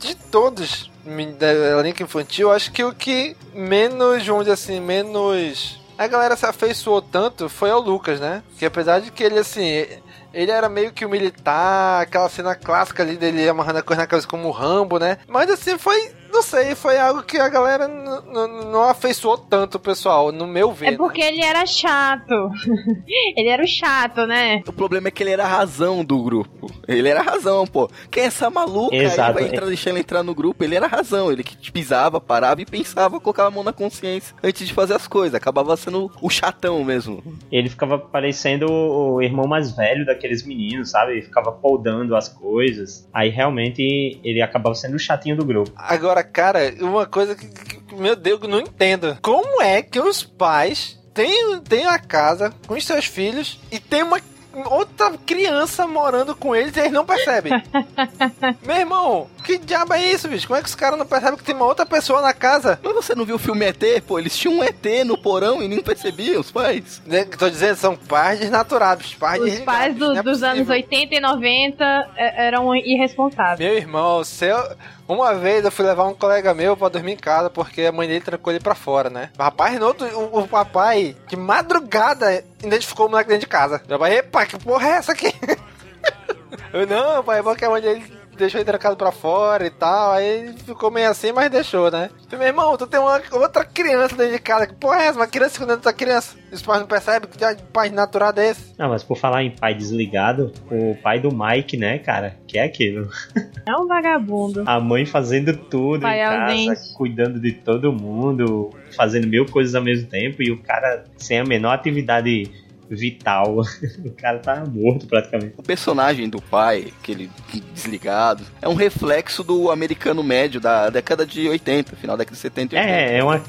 de todos da elenco infantil, acho que o que menos, dizer assim, menos. A galera se afeiçoou tanto foi ao Lucas, né? Que apesar de que ele, assim. Ele era meio que o militar, aquela cena clássica ali dele amarrando a coisa na cabeça como o Rambo, né? Mas assim, foi. Não sei, foi algo que a galera não afeiçoou tanto o pessoal, no meu ver. É porque ele era chato. ele era o chato, né? O problema é que ele era a razão do grupo. Ele era a razão, pô. Quem é essa maluca Exato. aí vai entrar, deixar ele entrar no grupo? Ele era a razão. Ele que pisava, parava e pensava, colocava a mão na consciência antes de fazer as coisas. Acabava sendo o chatão mesmo. Ele ficava parecendo o irmão mais velho daqueles meninos, sabe? Ele ficava podando as coisas. Aí realmente ele acabava sendo o chatinho do grupo. Agora, cara, uma coisa que, que- meu Deus, eu não entendo. Como é que os pais têm, têm a casa com os seus filhos e tem uma outra criança morando com eles e eles não percebem? Meu irmão, que diabo é isso, bicho? Como é que os caras não percebem que tem uma outra pessoa na casa? Mas você não viu o filme ET? Pô, eles tinham um ET no porão e nem percebiam, os pais. Né, Tô dizendo, são pais desnaturados, pais Os desligados, pais do- não é dos anos possível. 80 e 90 é- eram irresponsáveis. Meu irmão, se eu- uma vez eu fui levar um colega meu pra dormir em casa porque a mãe dele trancou ele pra fora, né? O rapaz, no outro, o, o papai, de madrugada, identificou o moleque dentro de casa. Meu pai, epa, que porra é essa aqui? eu, não, pai, é porque a mãe dele deixou ele trancado pra fora e tal. Aí ficou meio assim, mas deixou, né? Falei, meu irmão, tu tem uma outra criança dentro de casa. Que porra é essa? Uma criança escondendo outra criança. Os pais não percebem que já pai naturado é esse. Não, mas por falar em pai desligado, o pai do Mike, né, cara? Que é aquilo. É um vagabundo. A mãe fazendo tudo Pai em casa, ausente. cuidando de todo mundo, fazendo mil coisas ao mesmo tempo e o cara sem a menor atividade vital. o cara tá morto praticamente. O personagem do pai, aquele desligado, é um reflexo do americano médio da década de 80, final da década de 70 e 80. É, é uma,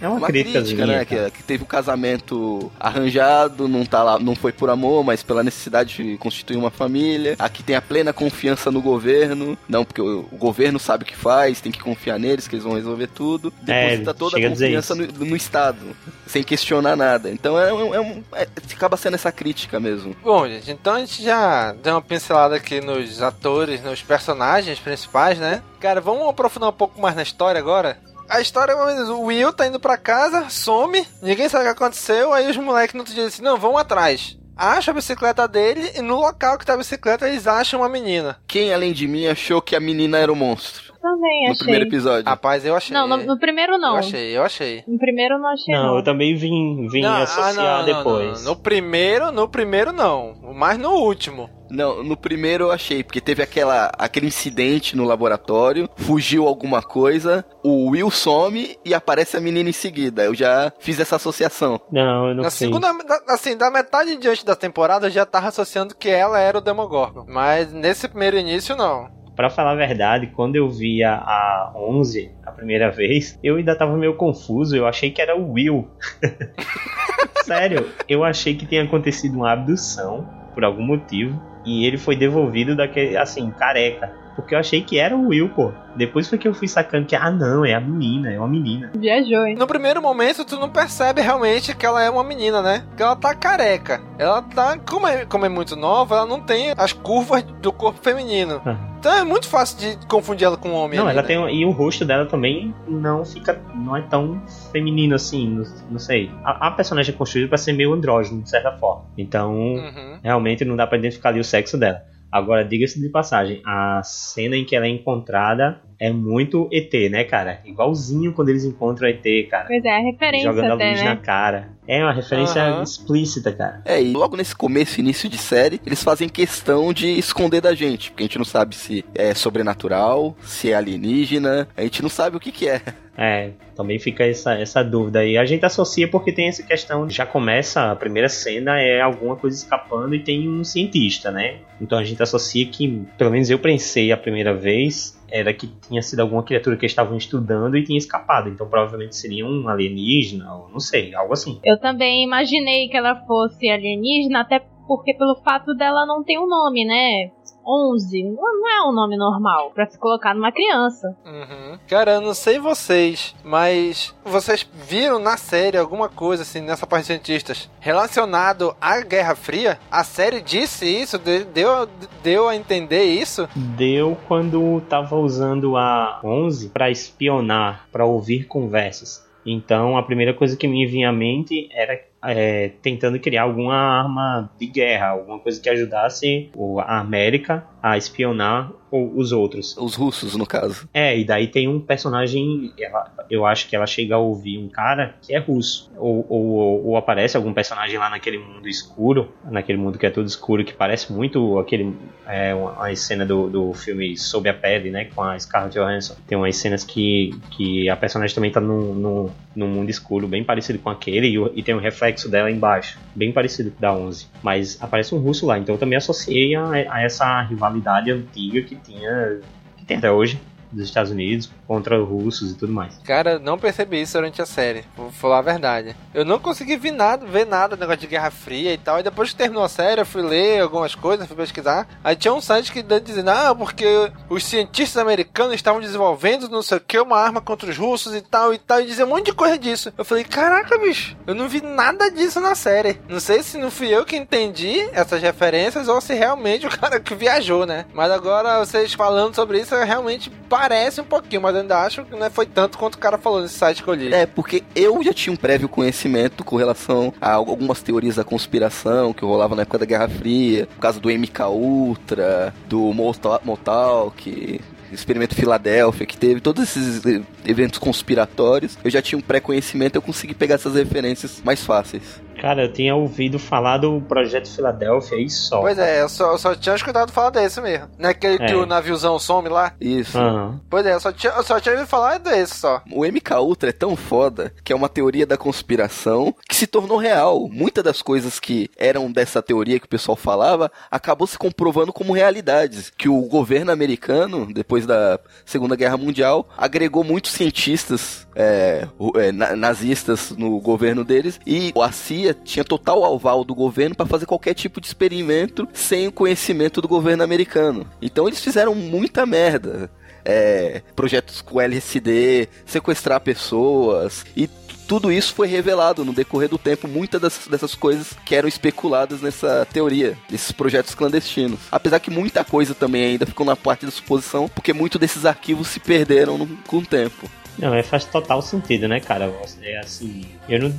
é uma, uma crítica, crítica, né? Que, que teve o casamento arranjado, não tá lá, não foi por amor, mas pela necessidade de constituir uma família. Aqui tem a plena confiança no governo, não porque o, o governo sabe o que faz, tem que confiar neles que eles vão resolver tudo. É, Deposita toda a confiança no, no Estado, sem questionar nada. Então é, um- é um, é- acaba sendo essa crítica mesmo. Bom, gente, então a gente já deu uma pincelada aqui nos atores, nos personagens principais, né? Cara, vamos aprofundar um pouco mais na história agora. A história é o Will tá indo pra casa, some, ninguém sabe o que aconteceu, aí os moleques no outro dia dizem assim, não, vamos atrás. Acha a bicicleta dele e no local que tá a bicicleta eles acham uma menina. Quem além de mim achou que a menina era o monstro? Também No achei. primeiro episódio. Rapaz, eu achei. Não, no, no primeiro não. Eu achei, eu achei. No primeiro eu não achei Não, não. eu também vim, vim Não, ah, associar não, não, depois. não. No primeiro, no primeiro não. Mas no último. Não, no primeiro eu achei, porque teve aquela, aquele incidente no laboratório, fugiu alguma coisa, o Will some e aparece a menina em seguida. Eu já fiz essa associação. Não, eu não Na fiz. segunda, da- assim, da metade em diante da temporada eu já tava associando que ela era o Demogorgon. Mas nesse primeiro início, não. Pra falar a verdade, quando eu vi a, a 11 a primeira vez, eu ainda tava meio confuso. Eu achei que era o Will. Sério, eu achei que tinha acontecido uma abdução por algum motivo e ele foi devolvido daquele, assim, careca. Porque eu achei que era o Will, pô. Depois foi que eu fui sacando que, ah, não, é a menina, é uma menina. Viajou, hein? No primeiro momento, tu não percebe realmente que ela é uma menina, né? Que ela tá careca. Ela tá. Como é, como é muito nova, ela não tem as curvas do corpo feminino. Ah. Então é muito fácil de confundir ela com um homem. Não, ali, ela né? tem. E o rosto dela também não fica. Não é tão feminino assim, não, não sei. A, a personagem é construída pra ser meio andrógeno, de certa forma. Então, Uhum. realmente não dá pra identificar ali o sexo dela. Agora, diga-se de passagem, a cena em que ela é encontrada é muito ET, né, cara? Igualzinho quando eles encontram ET, cara. Pois é, a referência Jogando a até, luz na né? cara. É uma referência Aham. explícita, cara. É, e logo nesse começo, início de série, eles fazem questão de esconder da gente, porque a gente não sabe se é sobrenatural, se é alienígena, a gente não sabe o que que é. É, também fica essa, essa dúvida aí. A gente associa porque tem essa questão, já começa, a primeira cena é alguma coisa escapando e tem um cientista, né? Então a gente associa que, pelo menos eu pensei a primeira vez, era que tinha sido alguma criatura que eles estavam estudando e tinha escapado. Então provavelmente seria um alienígena, ou não sei, algo assim. Eu também imaginei que ela fosse alienígena, até porque pelo fato dela não ter um nome, né? 11 não é um nome normal pra se colocar numa criança. Uhum. Cara, eu não sei vocês, mas vocês viram na série alguma coisa assim nessa parte de cientistas relacionado à Guerra Fria? A série disse isso? De- Deu, deu a entender isso? Deu quando tava usando a 11 para espionar, para ouvir conversas. Então a primeira coisa que me vinha à mente era é, tentando criar alguma arma de guerra, alguma coisa que ajudasse a América a espionar o- os outros. Os russos, no caso. É, e daí tem um personagem, ela- eu acho que ela chega a ouvir um cara que é russo. Ou, ou, ou aparece algum personagem lá naquele mundo escuro, naquele mundo que é todo escuro, que parece muito aquele. É, uma cena do, do filme Sob a Pele, né? Com a Scarlett Johansson. Tem umas cenas que, que a personagem também tá num, num, num mundo escuro, bem parecido com aquele, e, e tem um reflexo dela embaixo, bem parecido com da 11. Mas aparece um russo lá, então eu também associei a, a essa rivalidade antiga que tinha, que tem até hoje, dos Estados Unidos contra os russos e tudo mais. Cara, não percebi isso durante a série. Vou falar a verdade. Eu não consegui ver nada, ver nada do negócio de Guerra Fria e tal. E depois que terminou a série, eu fui ler algumas coisas, fui pesquisar. Aí tinha um site que dizendo, ah, porque os cientistas americanos estavam desenvolvendo não sei o que, uma arma contra os russos e tal e tal. E dizia um monte de coisa disso. Eu falei, caraca, bicho, eu não vi nada disso na série. Não sei se não fui eu que entendi essas referências ou se realmente o cara que viajou, né? Mas agora vocês falando sobre isso, realmente parece um pouquinho, mas ainda acho que não foi tanto quanto o cara falou nesse site que eu li. É, porque eu já tinha um prévio conhecimento com relação a algumas teorias da conspiração que rolava na época da Guerra Fria, por causa do MK Ultra, do Mota- Motalk, experimento Filadélfia, que teve todos esses eventos conspiratórios. Eu já tinha um pré-conhecimento, eu consegui pegar essas referências mais fáceis. Cara, eu tinha ouvido falar do Projeto Filadélfia e só. Pois é, eu só, eu só tinha escutado falar desse mesmo. Não é aquele que É. o naviozão some lá? Isso. Aham. Pois é, eu só tinha, eu só tinha ouvido falar desse só. O MK Ultra é tão foda que é uma teoria da conspiração que se tornou real. Muitas das coisas que eram dessa teoria que o pessoal falava acabou se comprovando como realidades. Que o governo americano, depois da Segunda Guerra Mundial, agregou muitos cientistas é, é, na- nazistas no governo deles e a CIA tinha total aval do governo para fazer qualquer tipo de experimento sem o conhecimento do governo americano. Então eles fizeram muita merda é, projetos com LSD, sequestrar pessoas e tudo isso foi revelado no decorrer do tempo, muitas dessas, dessas coisas que eram especuladas nessa teoria, desses projetos clandestinos. Apesar que muita coisa também ainda ficou na parte da suposição, porque muitos desses arquivos se perderam no- com o tempo. Não, é, faz total sentido, né, cara? É assim, eu não,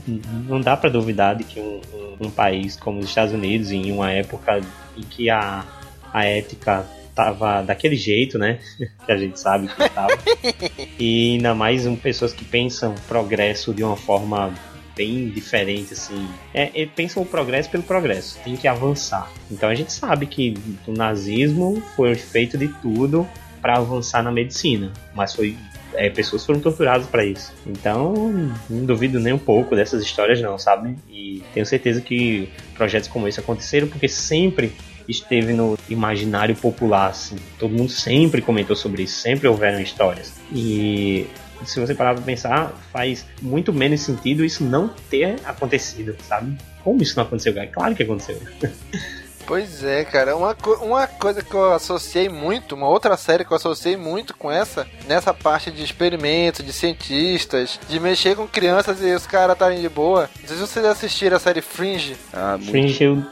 não dá pra duvidar de que um, um, um país como os Estados Unidos, em uma época em que a, a ética tava daquele jeito, né? que a gente sabe que tava. e ainda mais um, pessoas que pensam progresso de uma forma bem diferente, assim. É, é, pensam o progresso pelo progresso, tem que avançar. Então a gente sabe que o nazismo foi feito de tudo para avançar na medicina, mas foi é, pessoas foram torturadas para isso. Então, não duvido nem um pouco dessas histórias, não, sabe? E tenho certeza que projetos como esse aconteceram porque sempre esteve no imaginário popular, assim. Todo mundo sempre comentou sobre isso, sempre houveram histórias. E se você parar pra pensar, faz muito menos sentido isso não ter acontecido, sabe? Como isso não aconteceu, cara? Claro que aconteceu. Pois é, cara. Uma, co- uma coisa que eu associei muito, uma outra série que eu associei muito com essa, nessa parte de experimentos, de cientistas, de mexer com crianças e os caras estarem de boa. Não sei se vocês assistiram a série Fringe. Ah. Fringe eu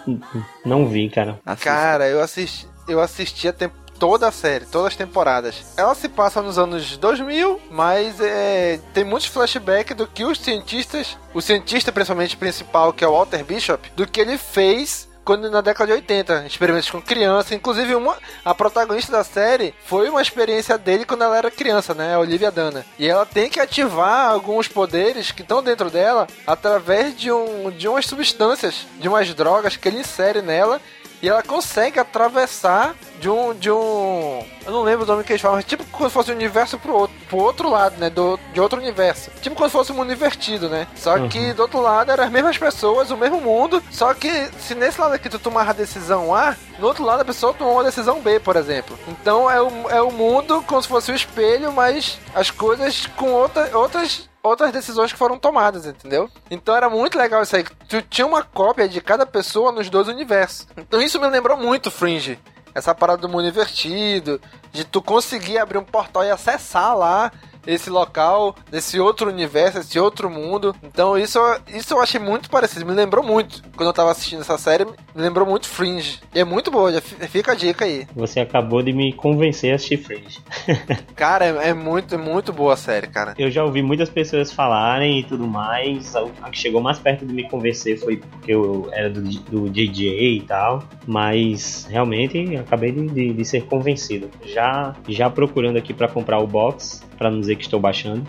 não vi, cara. Assista. Cara, eu assisti, eu assisti a tempo toda a série, todas as temporadas. Ela se passa nos anos 2000, mas é, tem muitos flashbacks do que os cientistas, o cientista principalmente principal, que é o Walter Bishop, do que ele fez quando na década de 80, experimentos com criança, inclusive uma a protagonista da série foi uma experiência dele quando ela era criança, né, a Olivia Dana. E ela tem que ativar alguns poderes que estão dentro dela através de um de umas substâncias, de umas drogas que ele insere nela. E ela consegue atravessar de um. de um. Eu não lembro o nome que eles falam, mas tipo como se fosse um universo pro outro, pro outro lado, né? Do, de outro universo. Tipo como se fosse um mundo invertido, né? Só que do outro lado eram as mesmas pessoas, o mesmo mundo. Só que se nesse lado aqui tu tomar a decisão A, no outro lado a pessoa tomou uma decisão B, por exemplo. Então é o, é o mundo como se fosse o espelho, mas as coisas com outra, outras outras decisões que foram tomadas, entendeu? Então era muito legal isso aí. Tu tinha uma cópia de cada pessoa nos dois universos. Então isso me lembrou muito Fringe. Essa parada do mundo invertido, de tu conseguir abrir um portal e acessar lá esse local, esse outro universo, esse outro mundo. Então isso, isso eu achei muito parecido, me lembrou muito. Quando eu tava assistindo essa série, me lembrou muito Fringe. E é muito boa, já fi- fica a dica aí. Você acabou de me convencer a assistir Fringe. Cara, é, é muito, é muito boa a série, cara. Eu já ouvi muitas pessoas falarem e tudo mais. A que chegou mais perto de me convencer foi porque eu era do, do DJ e tal. Mas realmente acabei de, de- de ser convencido. Já, já procurando aqui pra comprar o box, pra não dizer que estou baixando.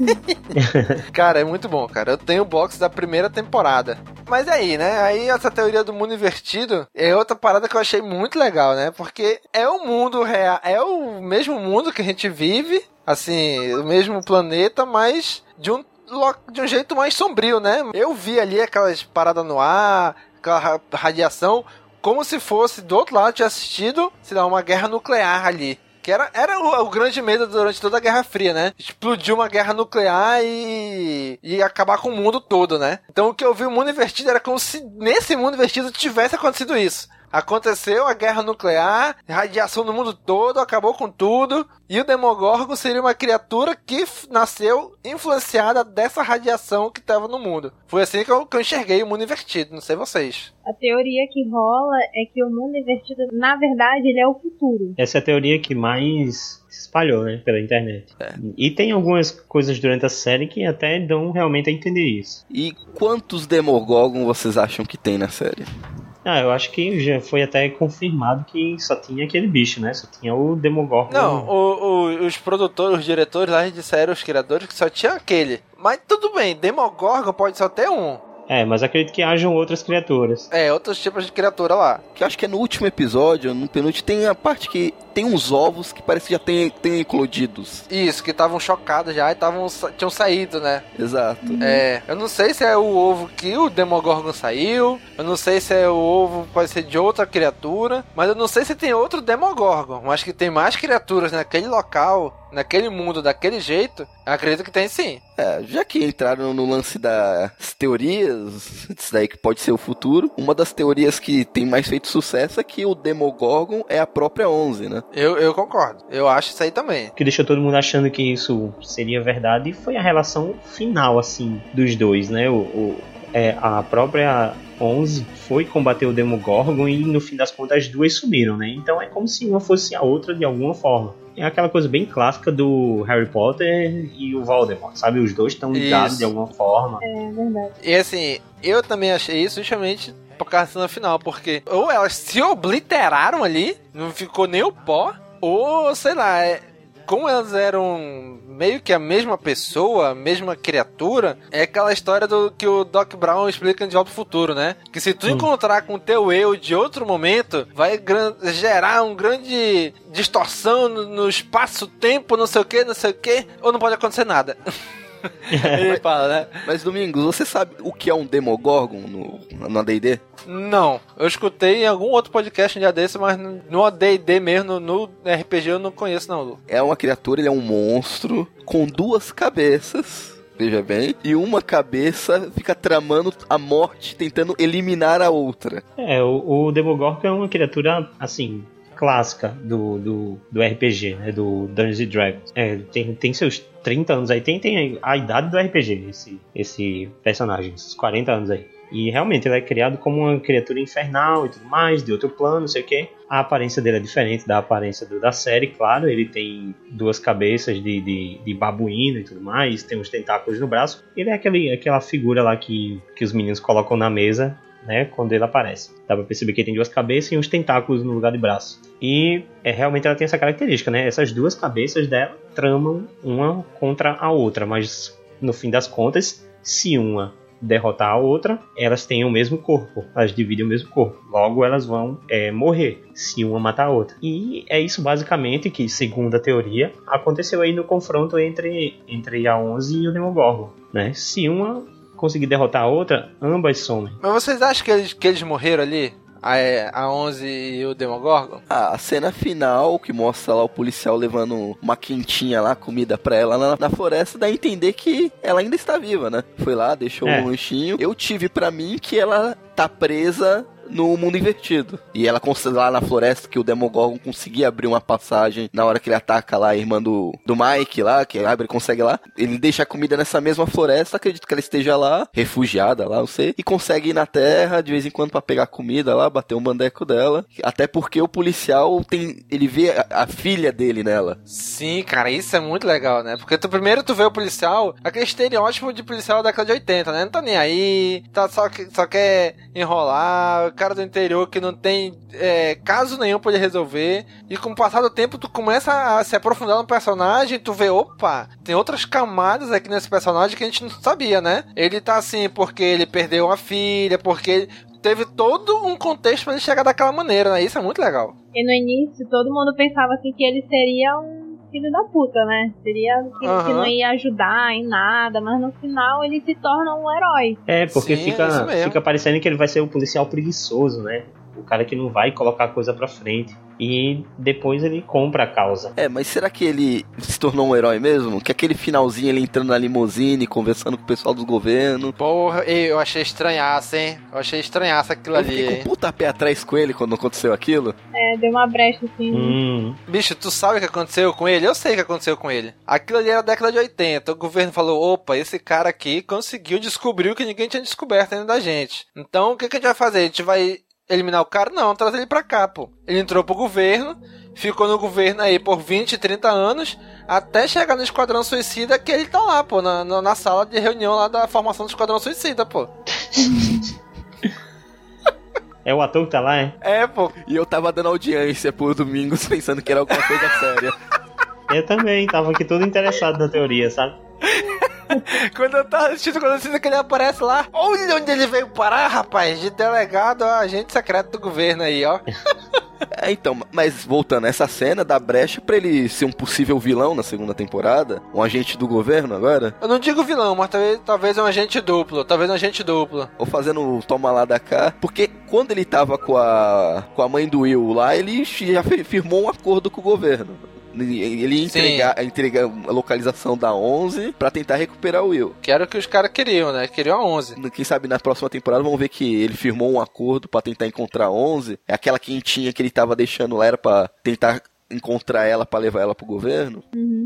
Cara, é muito bom, cara. Eu tenho o box da primeira temporada. Mas aí, né? Aí essa teoria do mundo invertido é outra parada que eu achei muito legal, né? Porque é o mundo real, é o mesmo mundo que a gente vive, assim, o mesmo planeta, mas de um, de um jeito mais sombrio, né? Eu vi ali aquelas paradas no ar, aquela ra- radiação, como se fosse do outro lado tinha assistido, sei lá, uma guerra nuclear ali. Que era, era o, o grande medo durante toda a Guerra Fria, né? Explodir uma guerra nuclear e, e acabar com o mundo todo, né? Então o que eu vi o mundo invertido era como se nesse mundo invertido tivesse acontecido isso. Aconteceu a guerra nuclear, radiação no mundo todo, acabou com tudo, e o Demogorgon seria uma criatura que nasceu influenciada dessa radiação que estava no mundo. Foi assim que eu, que eu enxerguei o mundo invertido, não sei vocês. A teoria que rola é que o mundo invertido, na verdade, ele é o futuro. Essa é a teoria que mais se espalhou, né, pela internet. E tem algumas coisas durante a série que até dão realmente a entender isso. E quantos Demogorgon vocês acham que tem na série? Ah, eu acho que já foi até confirmado que só tinha aquele bicho, né? Só tinha o Demogorgon. Não, o- o- os produtores, os diretores lá disseram, os criadores, que só tinha aquele. Mas tudo bem, Demogorgon pode só ter um. É, mas acredito que hajam outras criaturas. É, outros tipos de criatura lá. Que eu acho que é no último episódio, no penúltimo, tem a parte que tem uns ovos que parece que já tem, tem eclodidos. Isso, que estavam chocados já e tavam, tinham saído, né? Exato. É, eu não sei se é o ovo que o Demogorgon saiu, eu não sei se é o ovo pode ser de outra criatura, mas eu não sei se tem outro Demogorgon, mas que tem mais criaturas naquele local, naquele mundo, daquele jeito, eu acredito que tem sim. É, já que entraram no lance das teorias, isso daí que pode ser o futuro, uma das teorias que tem mais feito sucesso é que o Demogorgon é a própria 11, né? Eu, eu concordo, eu acho isso aí também. O que deixou todo mundo achando que isso seria verdade foi a relação final, assim, dos dois, né? O, o- é, a própria 11 foi combater o Demogorgon e no fim das contas as duas sumiram, né? Então é como se uma fosse a outra de alguma forma. É aquela coisa bem clássica do Harry Potter e o Voldemort, sabe? Os dois estão ligados Isso. de alguma forma. É verdade. E assim, eu também achei isso justamente por causa da final, porque ou elas se obliteraram ali, não ficou nem o pó, ou sei lá, é- como elas eram meio que a mesma pessoa, a mesma criatura, é aquela história do que o Doc Brown explica De Volta ao Futuro, né? Que se tu encontrar com o teu eu de outro momento, vai gerar um grande distorção no, no espaço-tempo, não sei o que, não sei o que, ou não pode acontecer nada. Ele fala, né? Mas, Domingos, você sabe o que é um Demogorgon no, no AD&D? Não, eu escutei em algum outro podcast um dia desse, mas no AD&D mesmo, no RPG eu não conheço não, Lu. É uma criatura, ele é um monstro com duas cabeças. Veja bem, e uma cabeça fica tramando a morte, tentando eliminar a outra. É, o, o Demogorgon é uma criatura, assim, clássica do, do, do RPG, né? Do Dungeons and Dragons. É, tem, tem seus 30 anos aí, tem, tem a idade do RPG, esse, esse personagem, esses 40 anos aí. E realmente ele é criado como uma criatura infernal e tudo mais, de outro plano, não sei o que. A aparência dele é diferente da aparência do- da série, claro. Ele tem duas cabeças de, de, de babuíno e tudo mais, tem uns tentáculos no braço. Ele é aquele, aquela figura lá que, que os meninos colocam na mesa né, quando ele aparece. Dá pra perceber que ele tem duas cabeças e uns tentáculos no lugar de braço. E é, realmente ela tem essa característica, né? Essas duas cabeças dela tramam uma contra a outra, mas no fim das contas, se uma derrotar a outra, elas têm o mesmo corpo, elas dividem o mesmo corpo. Logo, elas vão é, morrer se uma matar a outra. E é isso basicamente que, segundo a teoria, aconteceu aí no confronto entre, entre a 11 e o Demogorgon. Né? Se uma conseguir derrotar a outra, ambas somem. Mas vocês acham que eles, que eles morreram ali? A, a 11 e o Demogorgon? Ah, a cena final que mostra lá o policial levando uma quentinha lá, comida pra ela na, na floresta, dá a entender que ela ainda está viva, né? Foi lá, deixou É. um lanchinho. Eu tive pra mim que ela tá presa no mundo invertido. E ela lá na floresta que o Demogorgon conseguia abrir uma passagem na hora que ele ataca lá a irmã do, do Mike lá, que abre, consegue lá. Ele deixa a comida nessa mesma floresta, acredito que ela esteja lá, refugiada lá, não sei, e consegue ir na terra de vez em quando pra pegar comida lá, bater um bandeco dela. Até porque o policial tem, ele vê a, a filha dele nela. Sim, cara, isso é muito legal, né? Porque tu, primeiro tu vê o policial, aquele estereótipo de policial da década de 80, né? Não tá nem aí, tá, só, só quer enrolar, cara do interior que não tem é, caso nenhum pra ele resolver. E com o passar do tempo, tu começa a se aprofundar no personagem, tu vê, opa, tem outras camadas aqui nesse personagem que a gente não sabia, né? Ele tá assim porque ele perdeu uma filha, porque ele teve todo um contexto pra ele chegar daquela maneira, né? Isso é muito legal. E no início todo mundo pensava assim que ele seria um filho da puta, né? Seria que, Aham. que não ia ajudar em nada, mas no final ele se torna um herói. É, porque Sim, é fica, mesmo. fica parecendo que ele vai ser o policial preguiçoso, né? O cara que não vai colocar a coisa pra frente. E depois ele compra a causa. É, mas será que ele se tornou um herói mesmo? Que aquele finalzinho ele entrando na limusine, conversando com o pessoal do governo. Porra, eu achei estranhaça, hein? Eu achei estranhaça aquilo Eu ali, hein? com um puta pé atrás com ele quando aconteceu aquilo. É, deu uma brecha assim. Hum, Bicho, tu sabe o que aconteceu com ele? Eu sei o que aconteceu com ele. Aquilo ali era a década de 80. O governo falou: opa, esse cara aqui conseguiu descobrir o que ninguém tinha descoberto ainda da gente. Então o que, que a gente vai fazer? A gente vai eliminar o cara? Não, trazer ele pra cá, pô. Ele entrou pro governo, ficou no governo aí por 20, 30 anos, até chegar no Esquadrão Suicida, que ele tá lá, pô, na, na, na sala de reunião lá da formação do Esquadrão Suicida, pô. é o ator que tá lá, é? É, pô. E eu tava dando audiência por Domingos pensando que era alguma coisa séria. Eu também, tava aqui todo interessado na teoria, sabe? Quando eu tava assistindo, quando eu assisto que ele aparece lá, olha onde ele veio parar, rapaz, de delegado a agente secreto do governo aí, ó. É, então, mas voltando, essa cena dá brecha pra ele ser um possível vilão na segunda temporada? Um agente do governo agora? Eu não digo vilão, mas talvez, talvez um agente duplo, talvez um agente duplo. Ou fazendo o toma lá da cá? Porque quando ele tava com a, com a mãe do Will lá, ele já fi- firmou um acordo com o governo. Ele ia Sim. entregar, entregar a localização da 11 pra tentar recuperar o Will. Que era o que os caras queriam, né? Queriam a 11. Quem sabe na próxima temporada vamos ver que ele firmou um acordo pra tentar encontrar a 11. É aquela quentinha que ele tava deixando lá era pra tentar encontrar ela pra levar ela pro governo.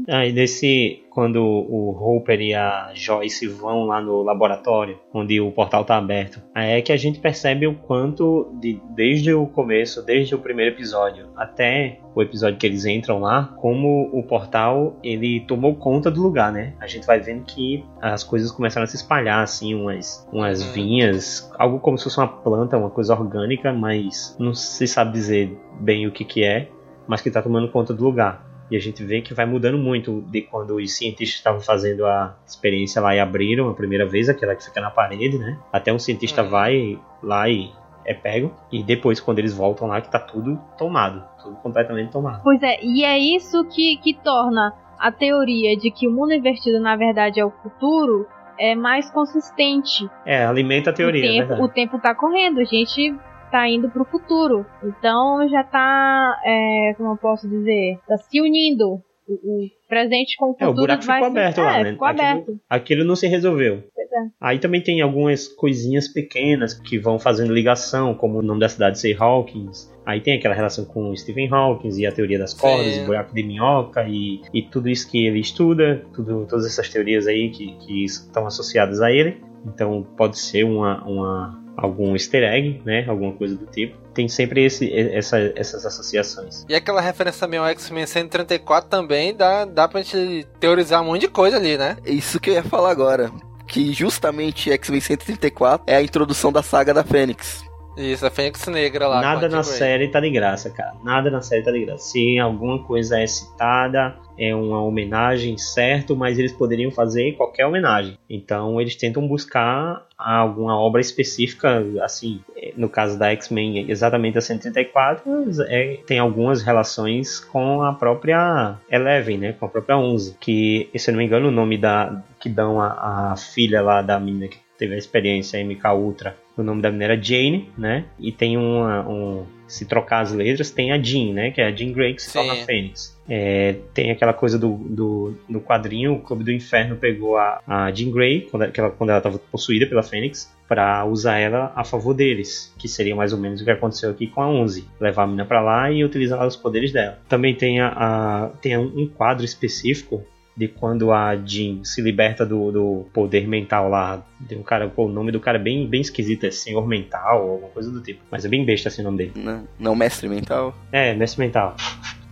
Aí nesse. Quando o Hopper e a Joyce vão lá no laboratório, onde o portal tá aberto, aí é que a gente percebe o quanto, de, desde o começo, desde o primeiro episódio até o episódio que eles entram lá, como o portal ele tomou conta do lugar, né? A gente vai vendo que as coisas começaram a se espalhar, assim, umas, umas vinhas, algo como se fosse uma planta, uma coisa orgânica, mas não se sabe dizer bem o que que é, mas que tá tomando conta do lugar. E a gente vê que vai mudando muito de quando os cientistas estavam fazendo a experiência lá e abriram a primeira vez, aquela que fica na parede, né? Até um cientista Uhum. vai lá e é pego. E depois, quando eles voltam lá, que tá tudo tomado. Tudo completamente tomado. Pois é, e é isso que, que torna a teoria de que o mundo invertido na verdade é o futuro é mais consistente. É, alimenta a teoria, o, é tempo, verdade. o tempo tá correndo, a gente tá indo pro futuro. Então já tá, é, como eu posso dizer, tá se unindo. O, o presente com o É, futuro o buraco vai ficou se- aberto é, lá, né? ficou Aquilo- aberto. Aquilo não se resolveu. É. Aí também tem algumas coisinhas pequenas que vão fazendo ligação, como o nome da cidade ser Hawkins. Aí tem aquela relação com o Stephen Hawking e a teoria das cordas, o buraco de minhoca e, e tudo isso que ele estuda, tudo, todas essas teorias aí que, que estão associadas a ele. Então pode ser uma, uma, algum easter egg, né? Alguma coisa do tipo. Tem sempre esse, essa, essas associações. E aquela referência também ao X-Men 134 também dá, dá pra gente teorizar um monte de coisa ali, né? É isso que eu ia falar agora. Que justamente X-Men 134 é a introdução da saga da Fênix. Isso, a Fênix Negra lá. Nada na série tá de graça, cara. Nada na série tá de graça. Se alguma coisa é citada, é uma homenagem, certo, mas eles poderiam fazer qualquer homenagem. Então eles tentam buscar alguma obra específica, assim, no caso da X-Men, exatamente a 134, é, tem algumas relações com a própria Eleven, né, com a própria 11, que, se eu não me engano, o nome da que dão a, a filha lá da menina que teve a experiência MK Ultra O nome da menina era Jane, né? E tem uma, um. Se trocar as letras, tem a Jean, né? Que é a Jean Grey que se Sim. torna a Fênix. É, tem aquela coisa do, do, do quadrinho, o Clube do Inferno pegou a, a Jean Grey, quando, ela- quando ela estava possuída pela Fênix, para usar ela a favor deles, que seria mais ou menos o que aconteceu aqui com a 11. Levar a menina para lá e utilizar os poderes dela. Também tem, a, a- tem um quadro específico de quando a Jean se liberta do, do poder mental lá. Tem um cara, pô, o nome do cara é bem, bem esquisito, é Senhor Mental ou alguma coisa do tipo. Mas é bem besta assim o nome dele. Não, não mestre mental. É, mestre mental.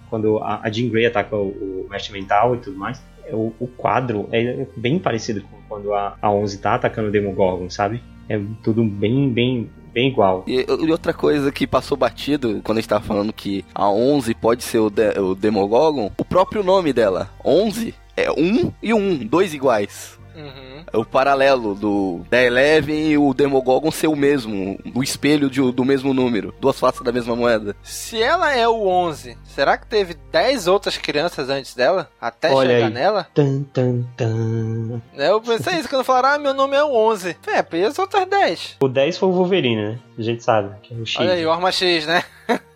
Quando a, a Jean Grey ataca o, o mestre mental e tudo mais, o, o quadro é bem parecido com quando a, a 11 tá atacando o Demogorgon, sabe? É tudo bem, bem, bem igual. E, e outra coisa que passou batido quando a gente tava falando que a 11 pode ser o, de, o Demogorgon, o próprio nome dela, 11, é um e um, dois iguais. Uhum. É o paralelo do da Eleven e o Demogorgon ser o mesmo, o espelho de- do mesmo número, duas faces da mesma moeda. Se ela é o 11, será que teve 10 outras crianças antes dela? Até Olha chegar aí. nela? Tan, tan, tan. Eu pensei isso quando falaram, ah, meu nome é o 11. É, e as outras 10? O 10 foi o Wolverine, né? A gente sabe, que é o X. Olha aí, o Arma X, né?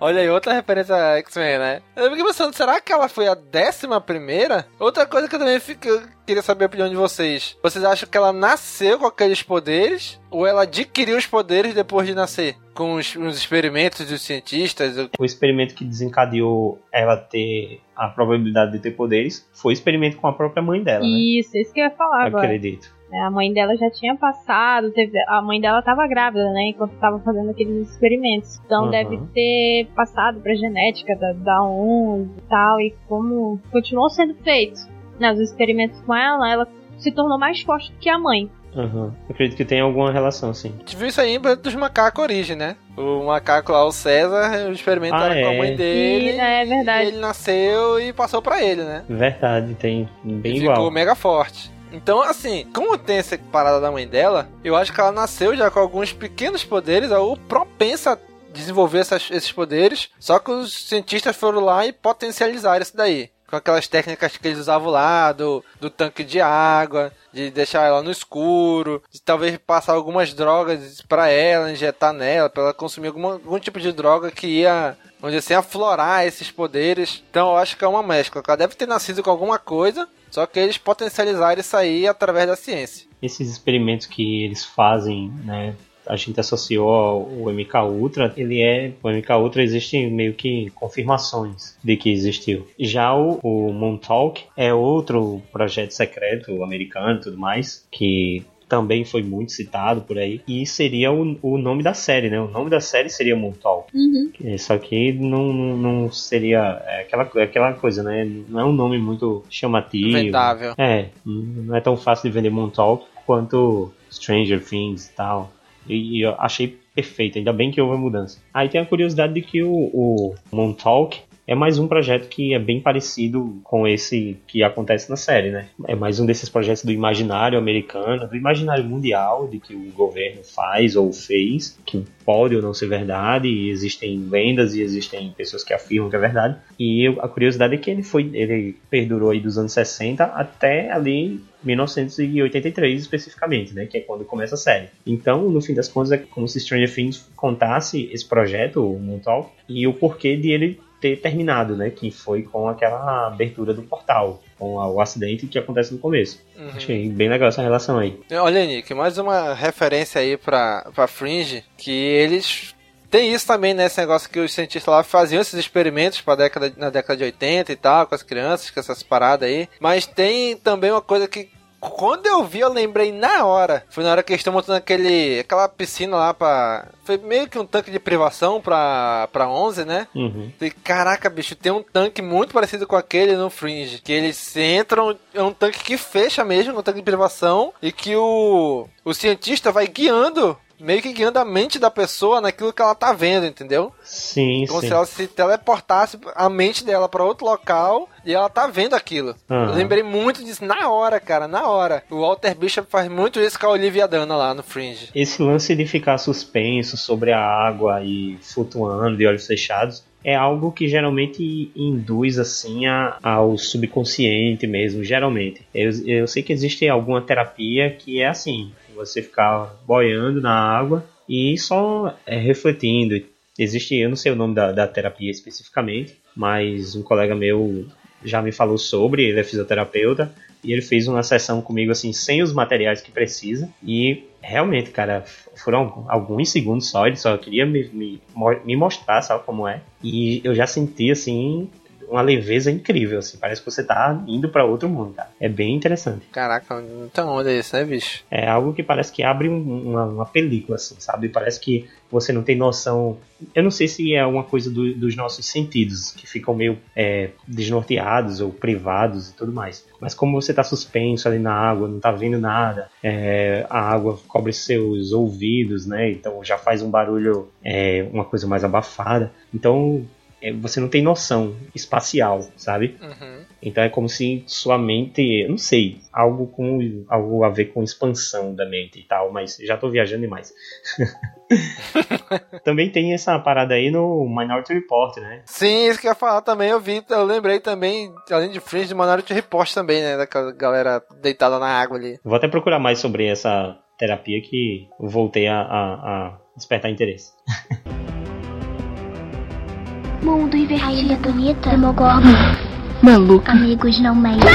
Olha aí, outra referência a X-Men, né? Eu fiquei pensando, será que ela foi a décima primeira? Outra coisa que eu também fico, eu queria saber a opinião de vocês. Vocês acham que ela nasceu com aqueles poderes? Ou ela adquiriu os poderes depois de nascer? Com os, os experimentos dos cientistas? O experimento que desencadeou ela ter a probabilidade de ter poderes foi o experimento com a própria mãe dela, né? Isso, isso que eu ia falar agora. Acredito. É, A mãe dela já tinha passado, teve- a mãe dela tava grávida, né? Enquanto tava fazendo aqueles experimentos. Então Uhum. deve ter passado pra genética da, da 11 e tal. E como continuou sendo feito né, os experimentos com ela, ela se tornou mais forte do que a mãe. Aham. Acredito que tem alguma relação, sim. A gente viu isso aí em Planeta dos Macacos Origem, né? O macaco lá, o César, o experimento Ah, era com a é. mãe dele. E, é verdade. E ele nasceu e passou pra ele, né? Verdade, tem bem e igual. ficou mega forte. Então, assim, como tem essa parada da mãe dela, eu acho que ela nasceu já com alguns pequenos poderes, ou propensa a desenvolver essas- esses poderes, só que os cientistas foram lá e potencializaram isso daí. Com aquelas técnicas que eles usavam lá, do, do tanque de água, de deixar ela no escuro, de talvez passar algumas drogas pra ela, injetar nela, pra ela consumir alguma, algum tipo de droga que ia onde assim aflorar esses poderes. Então eu acho que é uma mescla. Ela deve ter nascido com alguma coisa, só que eles potencializaram isso aí através da ciência. Esses experimentos que eles fazem, né? A gente associou ao MK Ultra, ele é. O MK Ultra existe meio que confirmações de que existiu. Já o, o Montauk é outro projeto secreto americano e tudo mais, que também foi muito citado por aí. E seria o, o nome da série, né? O nome da série seria Montauk. Uhum. É, Só que não, não, não seria é aquela, é aquela coisa, né? Não é um nome muito chamativo. Vendável. É, não é tão fácil de vender Montauk quanto Stranger Things e tal. E, e eu achei perfeito, ainda bem que houve a mudança. Aí tem a curiosidade de que o, o Montauk é mais um projeto que é bem parecido com esse que acontece na série, né? É mais um desses projetos do imaginário americano, do imaginário mundial, de que o governo faz ou fez, que pode ou não ser verdade, e existem lendas e existem pessoas que afirmam que é verdade. E a curiosidade é que ele foi, ele perdurou aí dos anos 60 até ali 1983 especificamente, né, que é quando começa a série. Então, no fim das contas, é como se Stranger Things contasse esse projeto, o Montauk, e o porquê de ele ter terminado, né, que foi com aquela abertura do portal, com o acidente que acontece no começo. Uhum. Achei bem legal essa relação aí. Olha, Nick, mais uma referência aí pra, pra Fringe, que eles. Tem isso também, né? Esse negócio que os cientistas lá faziam esses experimentos pra década, na década de 80 e tal, com as crianças, com essas paradas aí. Mas tem também uma coisa que. Quando eu vi, eu lembrei na hora. Foi na hora que eles estão montando aquele, aquela piscina lá pra. Foi meio que um tanque de privação pra, pra 11, né? Uhum. Falei, caraca, bicho, tem um tanque muito parecido com aquele no Fringe. Que eles entram, é um tanque que fecha mesmo, um tanque de privação, e que o, o cientista vai guiando, meio que guiando a mente da pessoa naquilo que ela tá vendo, entendeu? Sim, Como sim. se ela se teleportasse a mente dela pra outro local e ela tá vendo aquilo. Aham. Eu lembrei muito disso na hora, cara, na hora. O Walter Bishop faz muito isso com a Olivia Dana lá no Fringe. Esse lance de ficar suspenso sobre a água e flutuando de olhos fechados é algo que geralmente induz assim a- ao subconsciente mesmo, geralmente. Eu, eu sei que existe alguma terapia que é assim, Você ficar boiando na água e só é, refletindo. Existe, eu não sei o nome da, da terapia especificamente, mas um colega meu já me falou sobre, ele é fisioterapeuta, e ele fez uma sessão comigo assim, sem os materiais que precisa, e realmente, cara, foram alguns segundos só, ele só queria me, me, me mostrar, sabe como é, e eu já senti assim, uma leveza incrível, assim. Parece que você tá indo para outro mundo, cara. É bem interessante. Caraca, então onda é isso, né, bicho? É algo que parece que abre um, uma, uma, película, assim, sabe? Parece que você não tem noção. Eu não sei se é uma coisa do, dos nossos sentidos, que ficam meio é, desnorteados ou privados e tudo mais. Mas como você tá suspenso ali na água, não tá vendo nada, é, a água cobre seus ouvidos, né? Então já faz um barulho, é, uma coisa mais abafada. Então você não tem noção espacial, sabe? Uhum. Então é como se sua mente, não sei, algo com algo a ver com expansão da mente e tal, mas já tô viajando demais. também tem essa parada aí no Minority Report, né? Sim, isso que eu ia falar também, eu vi, eu lembrei também, além de Fringe, de Minority Report também, né? Daquela galera deitada na água ali. Vou até procurar mais sobre essa terapia que voltei a, a, a despertar interesse. Mundo invertido, bonita, Demogorgon. Maluco. Amigos não mentem.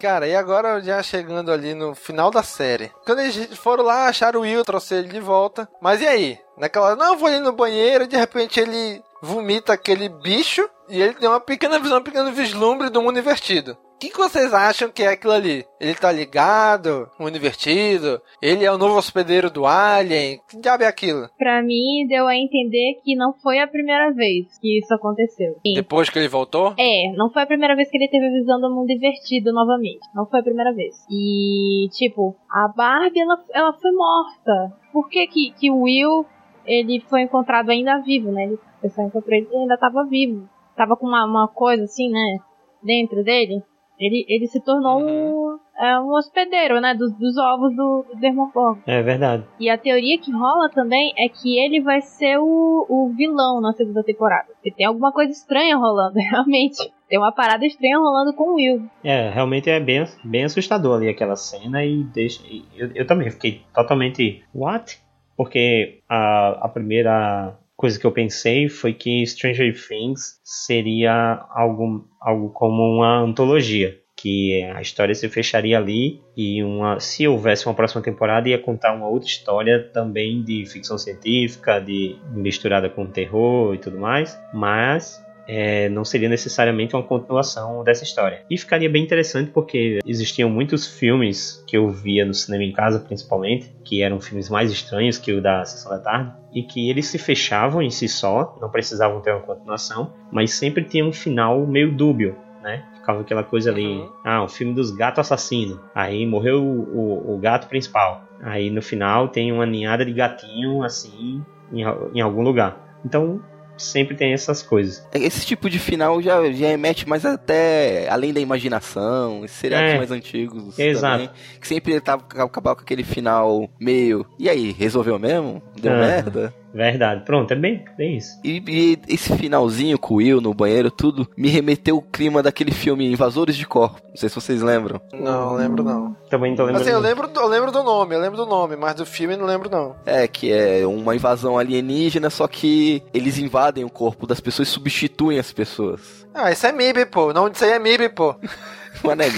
Cara, e agora já chegando ali no final da série. Quando eles foram lá, acharam o Will, trouxeram ele de volta. Mas e aí? Naquela, não, vou ali no banheiro, e de repente ele vomita aquele bicho e ele tem uma pequena visão, um pequeno vislumbre do mundo invertido. O que, que, vocês acham que é aquilo ali? Ele tá ligado? Mundo invertido? Ele é o novo hospedeiro do Alien? Que diabo é aquilo? Pra mim, deu a entender que não foi a primeira vez que isso aconteceu. Sim. Depois que ele voltou? É, não foi a primeira vez que ele teve a visão do mundo invertido novamente. Não foi a primeira vez. E, tipo, a Barbie, ela, ela foi morta. Por que que, que o Will, ele foi encontrado ainda vivo, né? Ele, o pessoal encontrou ele e ainda tava vivo. Tava com uma, uma coisa assim, né? Dentro dele. Ele, ele se tornou uhum. um, é, um hospedeiro, né? Dos, dos ovos do, do. É verdade. E a teoria que rola também é que ele vai ser o, o vilão na segunda temporada. E tem alguma coisa estranha rolando, realmente. Tem uma parada estranha rolando com o Will. É, realmente é bem, bem assustador ali aquela cena e deixa. Eu, eu também fiquei totalmente. What? Porque a, a primeira coisa que eu pensei foi que Stranger Things seria algo, algo como uma antologia. Que a história se fecharia ali e uma, se houvesse uma próxima temporada ia contar uma outra história também de ficção científica, de misturada com terror e tudo mais. Mas é, não seria necessariamente uma continuação dessa história. E ficaria bem interessante porque existiam muitos filmes que eu via no cinema em casa, principalmente, que eram filmes mais estranhos que o da Sessão da Tarde, e que eles se fechavam em si só, não precisavam ter uma continuação, mas sempre tinha um final meio dúbio, né? Ficava aquela coisa ali, uhum. ah, o filme dos gatos assassinos, aí morreu o, o, o, gato principal, aí no final tem uma ninhada de gatinho assim em, em algum lugar. Então sempre tem essas coisas. Esse tipo de final já, já remete mais até além da imaginação, esses seriados é, mais antigos exato. também, que sempre tava acabava com aquele final meio, e aí, resolveu mesmo? Deu ah. merda? Verdade. Pronto, é bem, bem isso. E, e, esse finalzinho com o Will no banheiro, tudo, me remeteu o clima daquele filme Invasores de Corpo. Não sei se vocês lembram. Não, lembro não. Também tô lembrando. Assim, eu lembro, eu lembro do nome, eu lembro do nome, mas do filme não lembro não. É, que é uma invasão alienígena, só que eles invadem o corpo das pessoas e substituem as pessoas. Ah, isso é MIB, pô. O nome disso aí é MIB, pô. Mano, é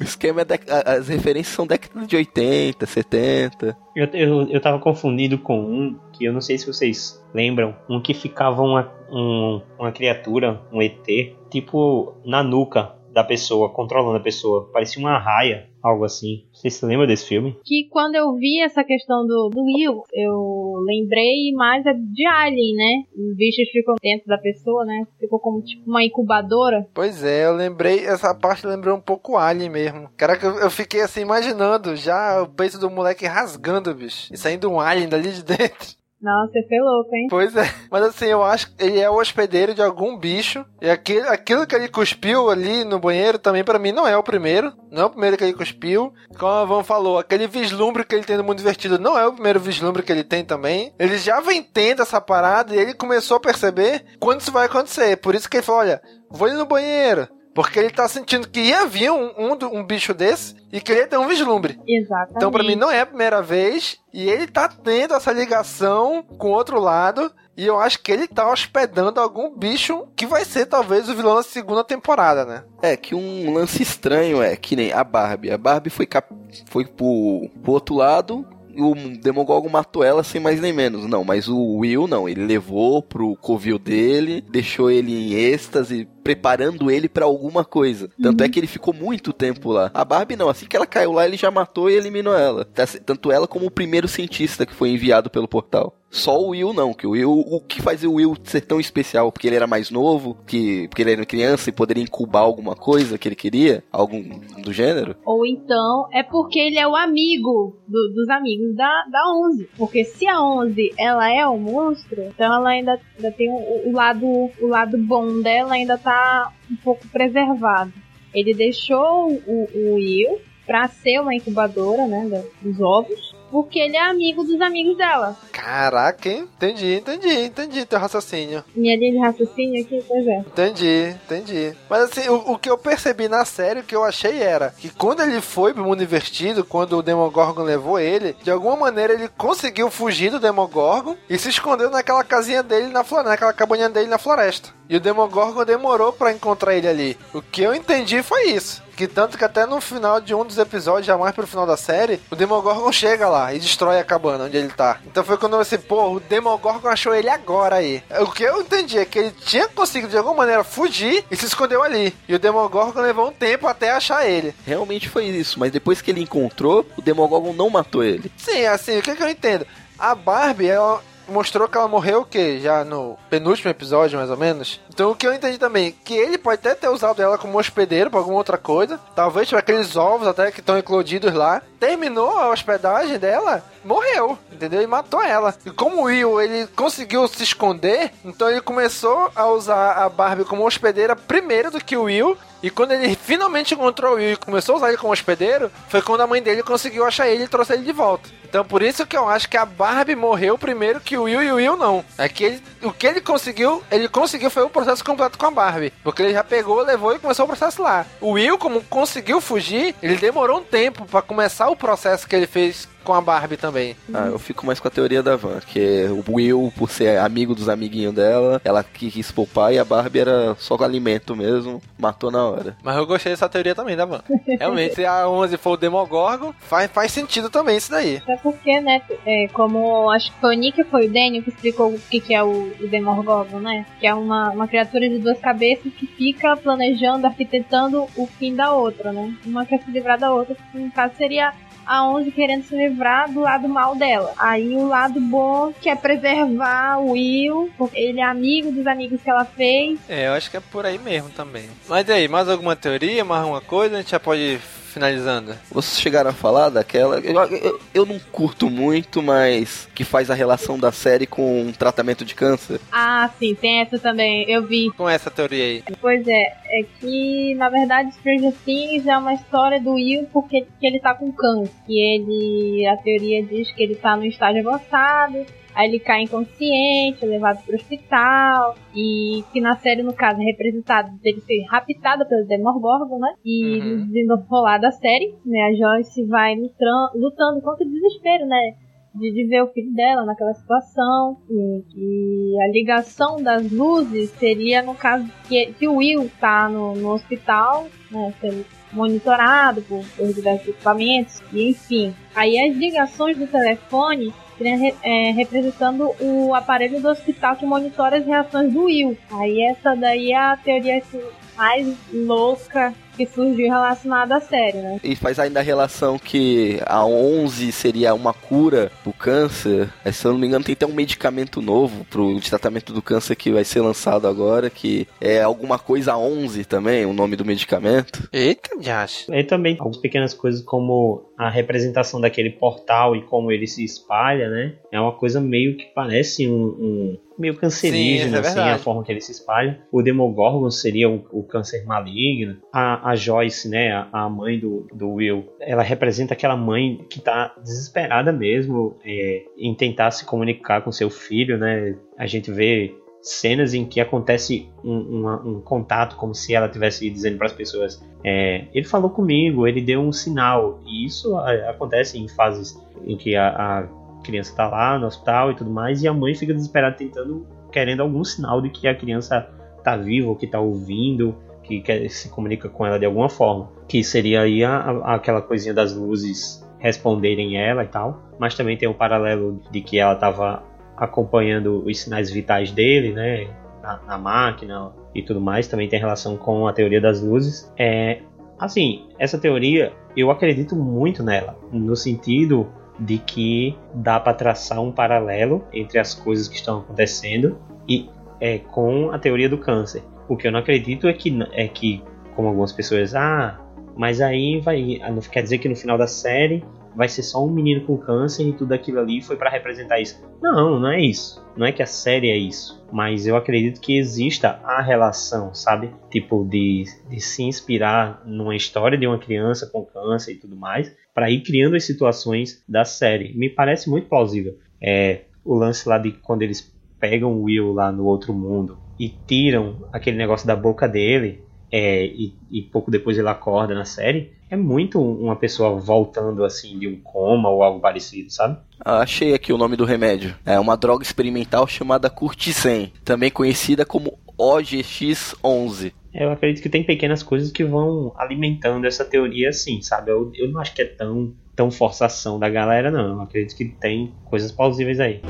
o esquema é. De... As referências são década de 80, 70. Eu, eu, eu tava confundido com um que eu não sei se vocês lembram. Um que ficava uma, um, uma criatura, um ET, tipo na nuca da pessoa, controlando a pessoa. Parecia uma raia, algo assim. Você se lembra desse filme? Que quando eu vi essa questão do, do Will, eu lembrei mais de Alien, né? Os bichos ficam dentro da pessoa, né? Ficou como tipo uma incubadora. Pois é, eu lembrei, essa parte lembrou um pouco Alien mesmo. Caraca, eu, eu fiquei assim imaginando já o peito do moleque rasgando, bicho. E saindo um alien dali de dentro. Nossa, você foi louco, hein? Pois é. Mas assim, eu acho que ele é o hospedeiro de algum bicho. E aquilo, aquilo que ele cuspiu ali no banheiro também, para mim, não é o primeiro. Não é o primeiro que ele cuspiu. Como a Van falou, aquele vislumbre que ele tem no mundo divertido não é o primeiro vislumbre que ele tem também. Ele já vem tendo essa parada e ele começou a perceber quando isso vai acontecer. Por isso que ele falou: olha, vou ir no banheiro. Porque ele tá sentindo que ia vir um, um, um bicho desse e que ele ia ter um vislumbre. Exatamente. Então, pra mim, não é a primeira vez. E ele tá tendo essa ligação com o outro lado. E eu acho que ele tá hospedando algum bicho que vai ser talvez o vilão da segunda temporada, né? É, que um lance estranho é que nem a Barbie. A Barbie foi, cap... foi pro... pro outro lado o Demogorgon matou ela sem mais nem menos. Não, mas o Will não. Ele levou pro covil dele, deixou ele em êxtase, preparando ele pra alguma coisa. Tanto é que ele ficou muito tempo lá. A Barbie não. Assim que ela caiu lá, ele já matou e eliminou ela. Tá- Tanto ela como o primeiro cientista que foi enviado pelo portal. Só o Will não, que o Will, o que faz o Will ser tão especial? Porque ele era mais novo, que, porque ele era criança e poderia incubar alguma coisa que ele queria? Algum do gênero? Ou então é porque ele é o amigo do- dos amigos da, da 11. Porque se a 11 ela é o monstro, então ela ainda, ainda tem o, o lado, o lado bom dela ainda tá um pouco preservado. Ele deixou o, o Will pra ser uma incubadora, né, dos ovos, porque ele é amigo dos amigos dela. Caraca, hein? Entendi, entendi, entendi teu raciocínio. Minha linha de raciocínio aqui, pois é. Entendi, entendi. Mas assim, o, o que eu percebi na série, o que eu achei era que quando ele foi pro mundo invertido, quando o Demogorgon levou ele, de alguma maneira ele conseguiu fugir do Demogorgon e se escondeu naquela casinha dele na floresta, naquela cabaninha dele na floresta. E o Demogorgon demorou pra encontrar ele ali. O que eu entendi foi isso. Que tanto que até no final de um dos episódios, já mais pro final da série, o Demogorgon chega lá e destrói a cabana onde ele tá. Então foi quando eu pensei, pô, o Demogorgon achou ele agora aí. O que eu entendi é que ele tinha conseguido de alguma maneira fugir e se escondeu ali. E o Demogorgon levou um tempo até achar ele. Realmente foi isso, mas depois que ele encontrou, o Demogorgon não matou ele. Sim, assim, o que, que eu entendo? A Barbie, ela mostrou que ela morreu o quê? Já no penúltimo episódio, mais ou menos. Então o que eu entendi também, que ele pode até ter usado ela como hospedeiro pra alguma outra coisa. Talvez tipo aqueles ovos até que estão eclodidos lá. Terminou a hospedagem dela, morreu, entendeu? E matou ela. E como o Will, ele conseguiu se esconder, então ele começou a usar a Barbie como hospedeira primeiro do que o Will. E quando ele finalmente encontrou o Will e começou a usar ele como hospedeiro, foi quando a mãe dele conseguiu achar ele e trouxe ele de volta. Então por isso que eu acho que a Barbie morreu primeiro que o Will e o Will não. É que ele, o que ele conseguiu, ele conseguiu foi o processo completo com a Barbie. Porque ele já pegou, levou e começou o processo lá. O Will, como conseguiu fugir, ele demorou um tempo pra começar o processo que ele fez com a Barbie também. Ah, eu fico mais com a teoria da Van, que o Will, por ser amigo dos amiguinhos dela, ela quis poupar e a Barbie era só alimento mesmo, matou na hora. Mas eu gostei dessa teoria também da Van. Realmente, se a 11 for o Demogorgon, faz, faz sentido também isso daí. Até porque, né, é, como acho que foi o Nick foi o Daniel que explicou o que, que é o, o Demogorgon, né? Que é uma, uma criatura de duas cabeças que fica planejando, arquitetando o fim da outra, né? Uma quer se livrar da outra, que no caso seria a 11 querendo se livrar do lado mal dela. Aí o lado bom que é preservar o Will, porque ele é amigo dos amigos que ela fez. É, eu acho que é por aí mesmo também. Mas e aí, mais alguma teoria, mais alguma coisa? A gente já pode finalizando. Vocês chegaram a falar daquela. Eu, eu, eu não curto muito, mas que faz a relação da série com um tratamento de câncer. Ah, sim, tem essa também, eu vi. Com essa teoria aí. Pois é, é que na verdade Stranger Things é uma história do Will porque que ele tá com câncer. E ele, a teoria diz que ele tá no estágio avançado, aí ele cai inconsciente, é levado pro hospital, e que na série, no caso, é representado dele ser raptado pelo Demogorgon, né? E no desenrolar da série, né, a Joyce vai lutran- lutando contra o desespero, né? de, de ver o filho dela naquela situação e que a ligação das luzes seria no caso que, que o Will tá no, no hospital, né, sendo monitorado por, por diversos equipamentos e enfim. Aí as ligações do telefone re- é, representando o aparelho do hospital que monitora as reações do Will. Aí essa daí é a teoria assim, mais louca que surgiu relacionada à série, né? E faz ainda a relação que a 11 seria uma cura pro câncer. É, Se eu não me engano, tem até um medicamento novo pro tratamento do câncer que vai ser lançado agora, que é alguma coisa 11 também, o nome do medicamento. Eita, Josh. E também algumas pequenas coisas como a representação daquele portal e como ele se espalha, né? É uma coisa meio que parece um, um- meio Sim, cancerígeno, isso é assim, a forma que ele se espalha. O Demogorgon seria o, o câncer maligno. A, a Joyce, né, a, mãe do, do Will, ela representa aquela mãe que tá desesperada mesmo é, em tentar se comunicar com seu filho, né? A gente vê cenas em que acontece um, uma- um contato, como se ela estivesse dizendo para as pessoas: é, ele falou comigo, ele deu um sinal. E isso é, acontece em fases em que a, a criança está lá no hospital e tudo mais, e a mãe fica desesperada tentando, querendo algum sinal de que a criança está viva, ou que está ouvindo, que quer, se comunica com ela de alguma forma. Que seria aí a- a- aquela coisinha das luzes responderem ela e tal. Mas também tem o paralelo de que ela estava acompanhando os sinais vitais dele, né? Na, na máquina e tudo mais. Também tem relação com a teoria das luzes. É, assim, essa teoria eu acredito muito nela, no sentido de que dá para traçar um paralelo entre as coisas que estão acontecendo e é, com a teoria do câncer. O que eu não acredito é que, é que como algumas pessoas, ah, mas aí vai, ah, quer dizer que no final da série vai ser só um menino com câncer e tudo aquilo ali foi para representar isso. Não, não é isso. Não é que a série é isso. Mas eu acredito que exista a relação, sabe? Tipo, de, de se inspirar numa história de uma criança com câncer e tudo mais, para ir criando as situações da série. Me parece muito plausível. É, o lance lá de quando eles pegam o Will lá no outro mundo e tiram aquele negócio da boca dele é, e, e pouco depois ele acorda na série, é muito uma pessoa voltando assim de um coma ou algo parecido, sabe? Ah, achei aqui o nome do remédio. É uma droga experimental chamada Curticem, também conhecida como OGX-11. Eu acredito que tem pequenas coisas que vão alimentando essa teoria assim, sabe? Eu, eu não acho que é tão, tão forçação da galera, não. Eu acredito que tem coisas plausíveis aí.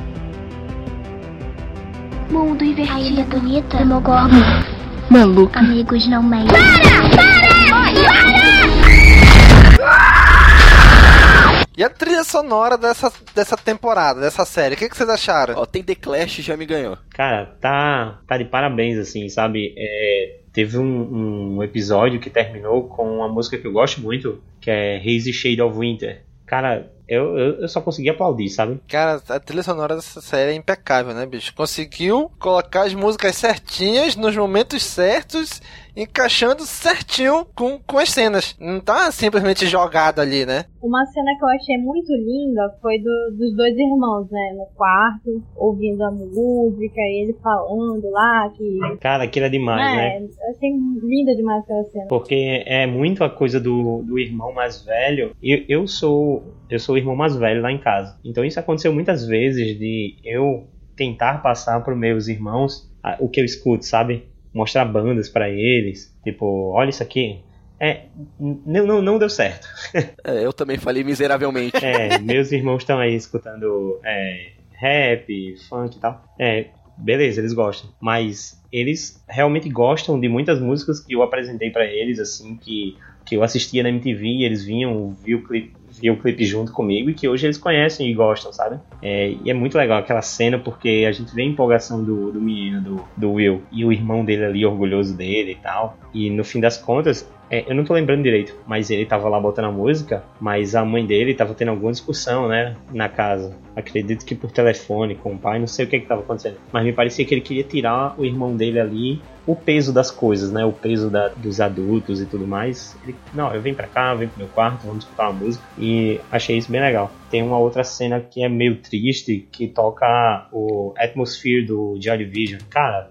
Mundo invertido bonita, Demogorgon. Maluco. Amigos não mentem. E a trilha sonora dessa, dessa temporada, dessa série, o que, que vocês acharam? Ó, tem The Clash já me ganhou. Cara, tá, tá de parabéns, assim, sabe? É, teve um, um episódio que terminou com uma música que eu gosto muito, que é Hazy Shade of Winter. Cara, eu, eu, eu só consegui aplaudir, sabe? Cara, a trilha sonora dessa série é impecável, né, bicho? Conseguiu colocar as músicas certinhas, nos momentos certos, encaixando certinho com, com as cenas. Não tá simplesmente jogado ali, né? Uma cena que eu achei muito linda foi do- dos dois irmãos, né? No quarto, ouvindo a música, e ele falando lá que. Cara, aquilo é demais, né? é, eu achei linda demais aquela cena. Porque é muito a coisa do, do irmão mais velho. Eu, eu sou eu sou o irmão mais velho lá em casa. Então isso aconteceu muitas vezes de eu tentar passar para meus irmãos o que eu escuto, sabe? Mostrar bandas para eles, tipo, olha isso aqui. É, não, não, não deu certo. É, eu também falei miseravelmente. É, meus irmãos estão aí escutando é, rap, funk e tal. É, beleza, eles gostam. Mas eles realmente gostam de muitas músicas que eu apresentei pra eles, assim, que, que eu assistia na MTV e eles vinham, viam o clipe, viam o clipe junto comigo e que hoje eles conhecem e gostam, sabe? É, e é muito legal aquela cena porque a gente vê a empolgação do, do menino, do, do Will, e o irmão dele ali orgulhoso dele e tal. E no fim das contas, é, eu não tô lembrando direito, mas ele tava lá botando a música, mas a mãe dele tava tendo alguma discussão, né, na casa. Acredito que por telefone com o pai, não sei o que que tava acontecendo. Mas me parecia que ele queria tirar o irmão dele ali, o peso das coisas, né, o peso da- dos adultos e tudo mais. Ele, não, eu venho pra cá, eu venho pro meu quarto, vamos escutar uma música. E achei isso bem legal. Tem uma outra cena que é meio triste, que toca o Atmosphere do Joy Division. Cara,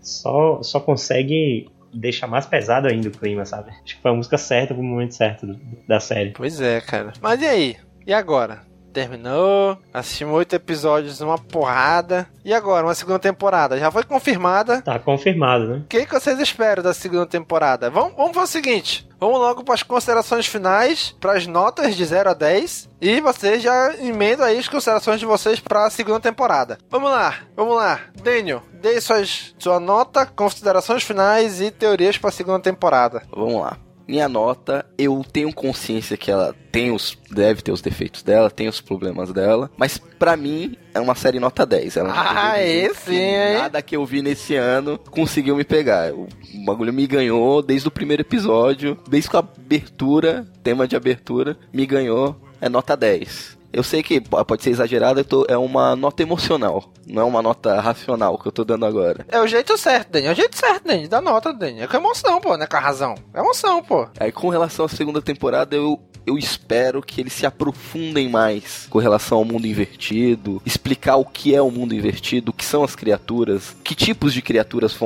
só, só consegue deixar mais pesado ainda o clima, sabe? Acho que foi a música certa pro momento certo do- da série. Pois é, cara. Mas e aí? E agora? Terminou, assistimos oito episódios, uma porrada. E agora, uma segunda temporada? Já foi confirmada. Tá confirmado, né? O que, que vocês esperam da segunda temporada? Vamos, vamos fazer o seguinte: vamos logo para as considerações finais, para as notas de 0 a 10. E vocês já emendam aí as considerações de vocês para a segunda temporada. Vamos lá, vamos lá. Daniel, dê suas, sua nota, considerações finais e teorias para a segunda temporada. Vamos lá. Minha nota, eu tenho consciência que ela tem os. deve ter os defeitos dela, tem os problemas dela. Mas pra mim, é uma série nota 10. Ela Ah, esse, hein? Nada que eu vi nesse ano conseguiu me pegar. O bagulho me ganhou desde o primeiro episódio, desde a abertura, tema de abertura, me ganhou. É nota 10. Eu sei que pode ser exagerado, tô- é uma nota emocional, não é uma nota racional que eu tô dando agora. É o jeito certo, Dani. É o jeito certo, Dani. Dá nota, Dani. É com emoção, pô, não é com a razão. É emoção, pô. Aí com relação à segunda temporada, eu, eu espero que eles se aprofundem mais com relação ao mundo invertido, explicar o que é o mundo invertido, o que são as criaturas, que tipos de criaturas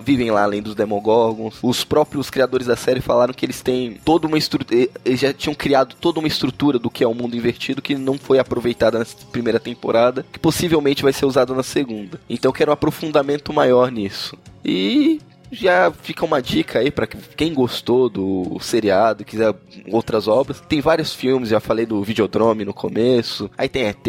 vivem lá além dos Demogorgons. Os próprios criadores da série falaram que eles têm toda uma estrutura, eles já tinham criado toda uma estrutura do que é o mundo invertido que não foi aproveitada na primeira temporada, que possivelmente vai ser usada na segunda. Então quero um aprofundamento maior nisso. E já fica uma dica aí pra quem gostou do seriado, quiser outras obras. Tem vários filmes, já falei do Videodrome no começo. Aí tem ET,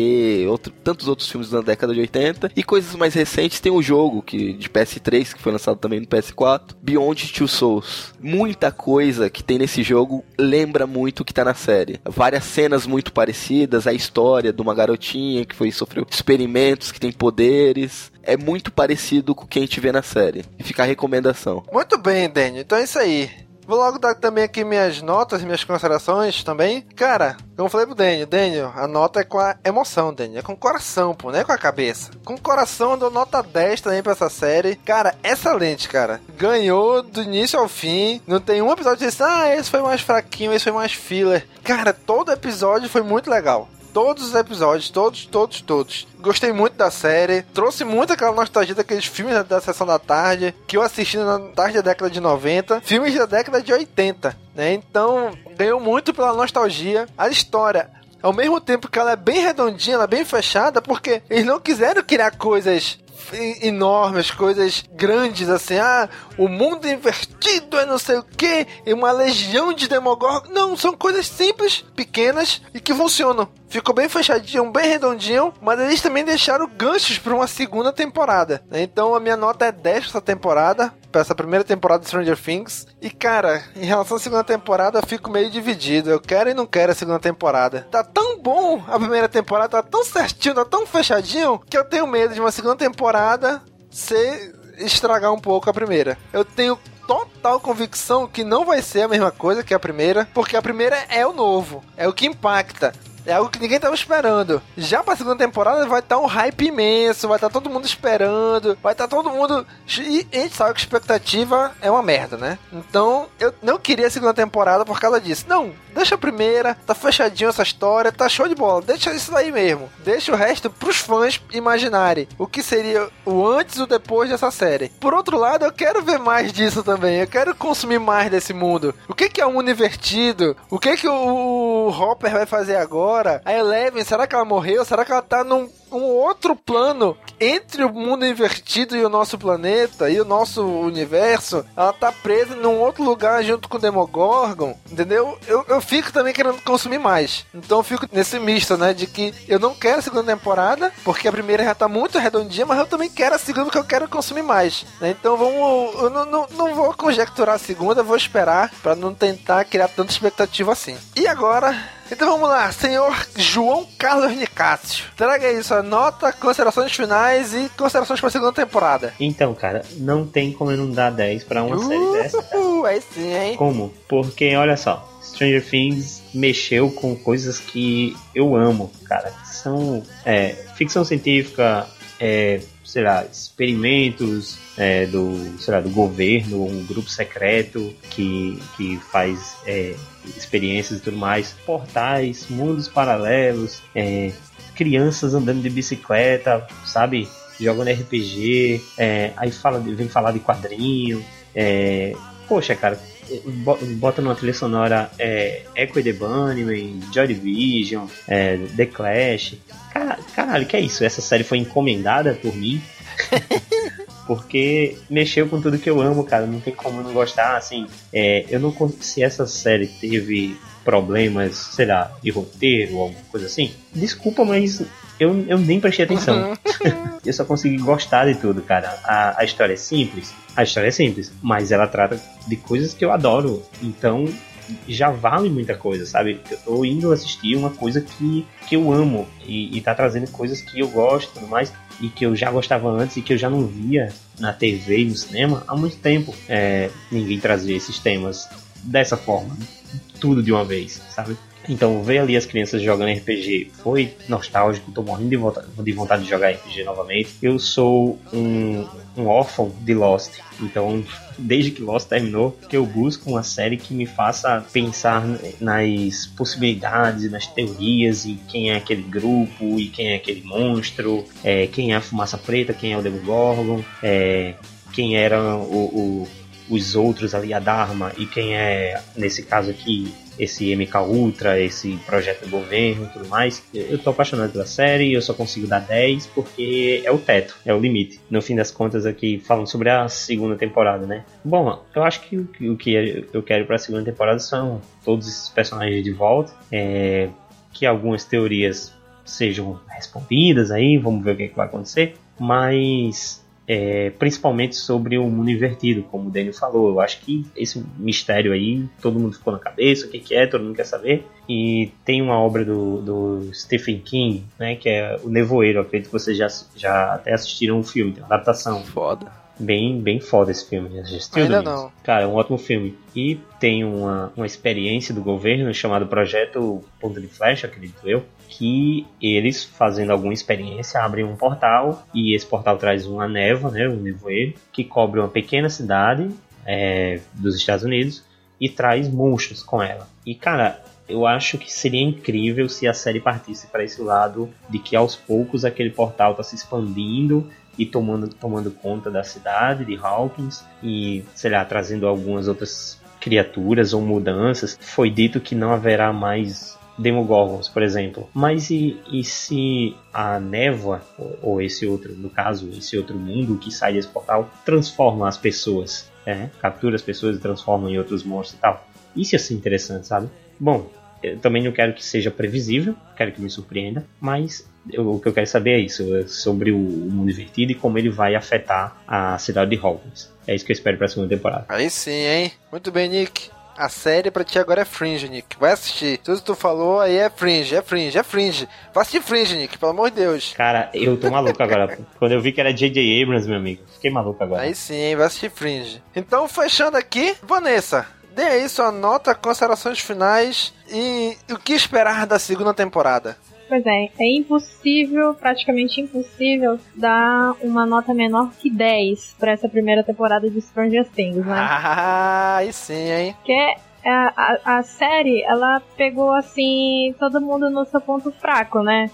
outro, tantos outros filmes da década de 80. E coisas mais recentes, tem o jogo que de PS3, que foi lançado também no PS4, Beyond Two Souls. Muita coisa que tem nesse jogo lembra muito o que tá na série. Várias cenas muito parecidas, a história de uma garotinha que foi sofreu experimentos, que tem poderes. É muito parecido com o que a gente vê na série. E fica a recomendação. Muito bem, Dani. Então é isso aí. Vou logo dar também aqui minhas notas, minhas considerações também. Cara, como falei pro Daniel, Daniel, a nota é com a emoção, Daniel. É com o coração, pô, não é com a cabeça. Com o coração eu dou nota 10 também pra essa série. Cara, excelente, cara. Ganhou do início ao fim. Não tem um episódio que diz, ah, esse foi mais fraquinho, esse foi mais filler. Cara, todo episódio foi muito legal. Todos os episódios, todos, todos, todos. Gostei muito da série. Trouxe muito aquela nostalgia daqueles filmes da, sessão da tarde que eu assisti na tarde da década de 90. Filmes da década de 80, né? Então, ganhou muito pela nostalgia. A história ao mesmo tempo que ela é bem redondinha, ela é bem fechada, porque eles não quiseram criar coisas enormes, coisas grandes assim, ah, o mundo invertido é não sei o que, e uma legião de Demogorgon. Não, são coisas simples, pequenas e que funcionam. Ficou bem fechadinho, bem redondinho, mas eles também deixaram ganchos para uma segunda temporada. né? Então a minha nota é 10 pra essa temporada, pra essa primeira temporada de Stranger Things. E cara, em relação à segunda temporada, eu fico meio dividido. Eu quero e não quero a segunda temporada. Tá tão bom a primeira temporada, tá tão certinho, tá tão fechadinho, que eu tenho medo de uma segunda temporada ser estragar um pouco a primeira. Eu tenho total convicção que não vai ser a mesma coisa que a primeira, porque a primeira é o novo, é o que impacta. É algo que ninguém tava esperando. Já pra segunda temporada vai estar um hype imenso, vai estar todo mundo esperando, vai estar todo mundo. E a gente sabe que expectativa é uma merda, né? Então eu não queria a segunda temporada por causa disso. Não, deixa a primeira, tá fechadinho essa história, tá show de bola, deixa isso aí mesmo. Deixa o resto pros fãs imaginarem o que seria o antes e o depois dessa série. Por outro lado, eu quero ver mais disso também, eu quero consumir mais desse mundo. O que, que é mundo invertido? O que, que o Hopper vai fazer agora? A Eleven, será que ela morreu? Será que ela tá num um outro plano entre o mundo invertido e o nosso planeta e o nosso universo, ela tá presa num outro lugar junto com o Demogorgon, entendeu? Eu, eu fico também querendo consumir mais. Então eu fico nesse misto, né? De que eu não quero a segunda temporada, porque a primeira já tá muito redondinha, mas eu também quero a segunda porque eu quero consumir mais. Né? Então vamos. Eu não, não, não vou conjecturar a segunda, vou esperar para não tentar criar tanta expectativa assim. E agora. Então vamos lá, senhor João Carlos Nicásio. Traga aí sua nota, considerações finais e considerações para a segunda temporada. Então, cara, não tem como eu não dar 10 pra uma série dessa. cara. Uh, aí sim, hein? Como? Porque, olha só, Stranger Things mexeu com coisas que eu amo, cara. São é, ficção científica, é, sei lá, experimentos é, do, sei lá, do governo, um grupo secreto que, que faz é, experiências e tudo mais, portais, mundos paralelos, é, crianças andando de bicicleta, sabe? Jogando RPG, é, aí fala, vem falar de quadrinho. É, poxa, cara, bo- bota numa trilha sonora é, Echo the Bunnyman, Joy Division, é, The Clash. Cara, caralho, que é isso? Essa série foi encomendada por mim. Porque mexeu com tudo que eu amo, cara. Não tem como não gostar. Assim, é, eu não se essa série teve problemas, sei lá, de roteiro ou alguma coisa assim. Desculpa, mas eu, eu nem prestei atenção. eu só consegui gostar de tudo, cara. A, a história é simples. A história é simples, mas ela trata de coisas que eu adoro. Então já vale muita coisa, sabe? Eu tô indo assistir uma coisa que, que eu amo e, e tá trazendo coisas que eu gosto e tudo mais e que eu já gostava antes e que eu já não via na TV e no cinema há muito tempo. É, ninguém trazia esses temas dessa forma, tudo de uma vez, sabe? Então, ver ali as crianças jogando RPG foi nostálgico, tô morrendo de vontade, de vontade de jogar RPG novamente. Eu sou um, um órfão de Lost, então desde que Lost terminou, que eu busco uma série que me faça pensar nas possibilidades, nas teorias e quem é aquele grupo e quem é aquele monstro, é, quem é a fumaça preta, quem é o Demogorgon, é, quem eram o, o, os outros ali, a Dharma, e quem é, nesse caso aqui, esse MK Ultra, esse projeto do governo e tudo mais. Eu tô apaixonado pela série, eu só consigo dar 10 porque é o teto, é o limite. No fim das contas, aqui falando sobre a segunda temporada, né? Bom, eu acho que o que eu quero para a segunda temporada são todos esses personagens de volta, é, que algumas teorias sejam respondidas aí, vamos ver o que, é que vai acontecer, mas é, principalmente sobre o mundo invertido, como o Daniel falou. Eu acho que esse mistério aí, todo mundo ficou na cabeça, o que, que é, todo mundo quer saber. E tem uma obra do, do Stephen King, né, que é O Nevoeiro, acredito que vocês já, já até assistiram o filme, tem uma adaptação. Foda. Bem, bem foda esse filme. Assistiu, Ainda não. Cara, é um ótimo filme. E tem uma, uma experiência do governo chamado Projeto Ponta de Flecha, acredito eu, que eles, fazendo alguma experiência, abrem um portal e esse portal traz uma névoa, né, um nevoeiro, que cobre uma pequena cidade é, dos Estados Unidos e traz monstros com ela. E, cara, eu acho que seria incrível se a série partisse para esse lado de que aos poucos aquele portal está se expandindo e tomando, tomando conta da cidade de Hawkins e, sei lá, trazendo algumas outras criaturas ou mudanças. Foi dito que não haverá mais Demogorgons, por exemplo. Mas e, e se a névoa, ou, ou esse outro, no caso, esse outro mundo que sai desse portal, transforma as pessoas? É, captura as pessoas e transforma em outros monstros e tal. Isso ia ser interessante, sabe? Bom, eu também não quero que seja previsível, quero que me surpreenda, mas eu- o que eu quero saber é isso, é sobre o mundo invertido e como ele vai afetar a cidade de Hawkins. É isso que eu espero para a segunda temporada. Aí sim, hein? Muito bem, Nick. A série pra ti agora é Fringe, Nick. Vai assistir. Tudo que tu falou aí é Fringe, é Fringe, é Fringe. Vai assistir Fringe, Nick, pelo amor de Deus. Cara, eu tô maluco agora. Quando eu vi que era J.J. Abrams, meu amigo, fiquei maluco agora. Aí sim, hein? Vai assistir Fringe. Então, fechando aqui, Vanessa, dê aí sua nota, considerações finais e o que esperar da segunda temporada. Pois é, é impossível, praticamente impossível, dar uma nota menor que 10 pra essa primeira temporada de Stranger Things, né? Ah, aí sim, hein? Porque a, a, a série, ela pegou, assim, todo mundo no seu ponto fraco, né?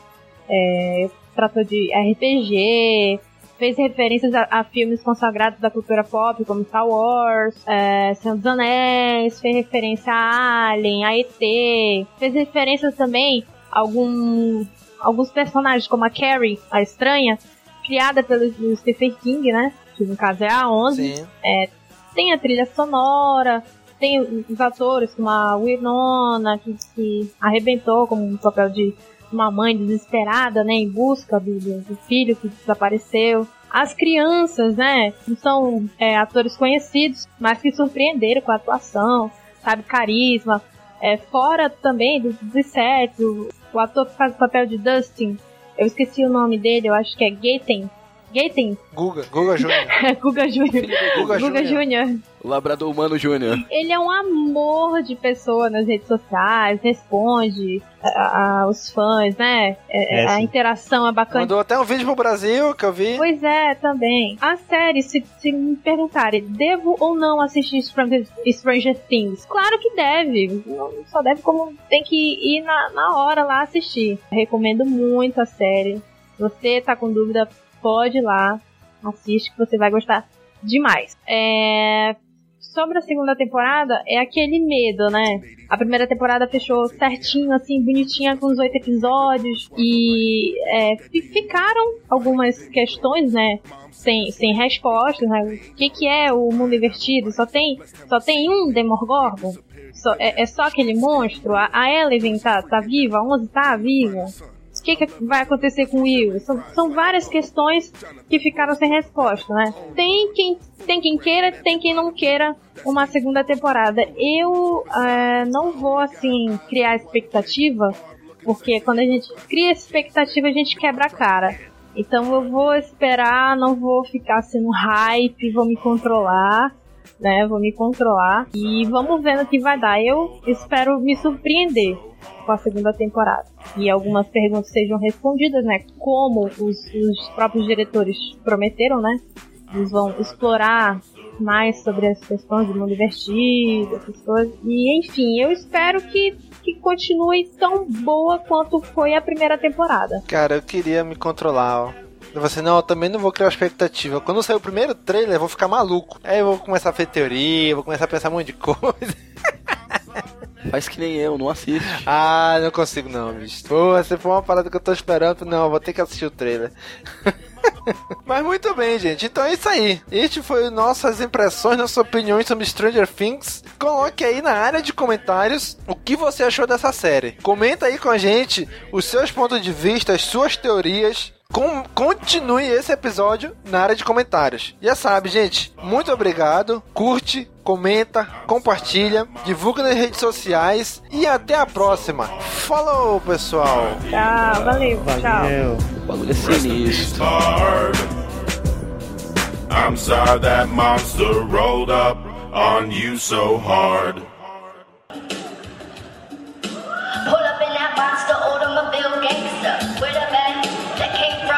É, tratou de RPG, fez referências a, a filmes consagrados da cultura pop, como Star Wars, é, Senhor dos Anéis, fez referência a Alien, a ET, fez referências também algum, alguns personagens, como a Carrie, a estranha, criada pelo Stephen King, né? Que no caso é a 11. Sim. É, tem a trilha sonora, tem os atores como a Winona, que, que arrebentou como um papel de uma mãe desesperada, né, em busca do, do- filho que desapareceu. As crianças, né, não são é, atores conhecidos, mas que surpreenderam com a atuação, sabe, carisma. É, fora também dos, dos sets, o, o ator que faz o papel de Dustin, eu esqueci o nome dele, eu acho que é Gaten. Gaten? Guga, Guga Júnior. Guga Júnior. Guga Guga Júnior. Labrador Humano Júnior. Ele é um amor de pessoa nas redes sociais, responde a- a- os fãs, né? É, É, a sim. interação é bacana. Mandou até um vídeo pro Brasil que eu vi. Pois é, também. A série, se, se me perguntarem, devo ou não assistir Stranger, Stranger Things? Claro que deve. Não só deve como tem que ir na, na hora lá assistir. Recomendo muito a série. Se você tá com dúvida, pode ir lá. Assiste que você vai gostar demais. É... Sobre a segunda temporada, é aquele medo, né? A primeira temporada fechou certinho, assim, bonitinha, com os oito episódios. E é, fi- ficaram algumas questões, né? Sem, sem respostas, né? O que, que é o mundo invertido? Só tem, só tem um Demogorgon? Só- é, é só aquele monstro? A, a Eleven tá, tá viva? A Onze tá viva? Que, que vai acontecer com o Will? São, são várias questões que ficaram sem resposta, né? Tem quem, tem quem queira, tem quem não queira uma segunda temporada. Eu eh, não vou, assim, criar expectativa, porque quando a gente cria expectativa, a gente quebra a cara. Então eu vou esperar, não vou ficar no hype, vou me controlar, né? Vou me controlar e vamos ver no que vai dar. Eu espero me surpreender. Com a segunda temporada. E algumas perguntas sejam respondidas, né? Como os, os próprios diretores prometeram, né? Eles vão explorar mais sobre as questões do mundo invertido, essas coisas. E enfim, eu espero que, que continue tão boa quanto foi a primeira temporada. Cara, eu queria me controlar, ó. Eu assim, não, eu também não vou criar expectativa. Quando sair o primeiro trailer, eu vou ficar maluco. Aí eu vou começar a fazer teoria, vou começar a pensar um monte de coisa. Faz que nem eu, não assiste. Ah, não consigo não, bicho. Pô, se for uma parada que eu tô esperando, não, vou ter que assistir o trailer. Mas muito bem, gente. Então é isso aí. Este foi nossas impressões, nossas opiniões sobre Stranger Things. Coloque aí na área de comentários o que você achou dessa série. Comenta aí com a gente os seus pontos de vista, as suas teorias. Com- continue esse episódio na área de comentários. Já sabe, gente. Muito obrigado. Curte, comenta, compartilha, divulga nas redes sociais e até a próxima. Falou, pessoal. Tchau, valeu, tchau. O bagulho é sinistro. I'm sorry that monster rolled up on you so hard.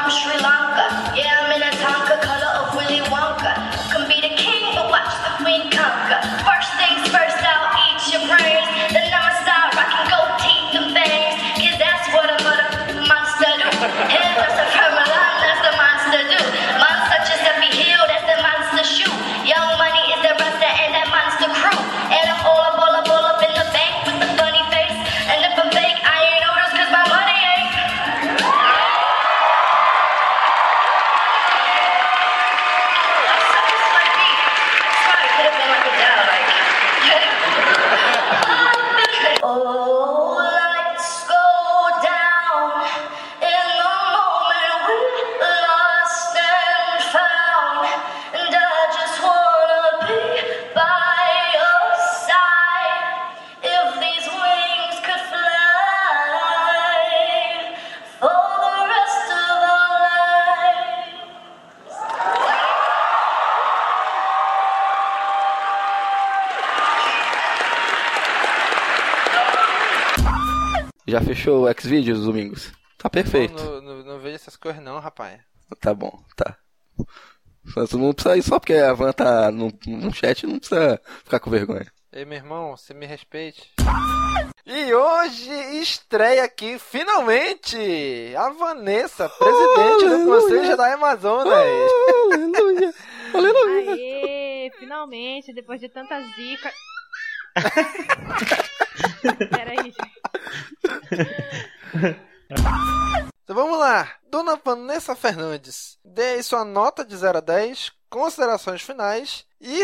Sri Lanka. Fechou o Xvideos domingos? Tá perfeito. Não, não, não vejo essas coisas não, rapaz. Tá bom, tá. Mas não precisa ir só porque a Van tá no, no chat, não precisa ficar com vergonha. Ei, meu irmão, você me respeite. E hoje estreia aqui, finalmente, a Vanessa, presidente do Conselho da Amazonas. Aleluia! Aleluia! Aê, finalmente, depois de tanta zica. Peraí, Então vamos lá. Dona Vanessa Fernandes, dê aí sua nota de 0 a 10, considerações finais e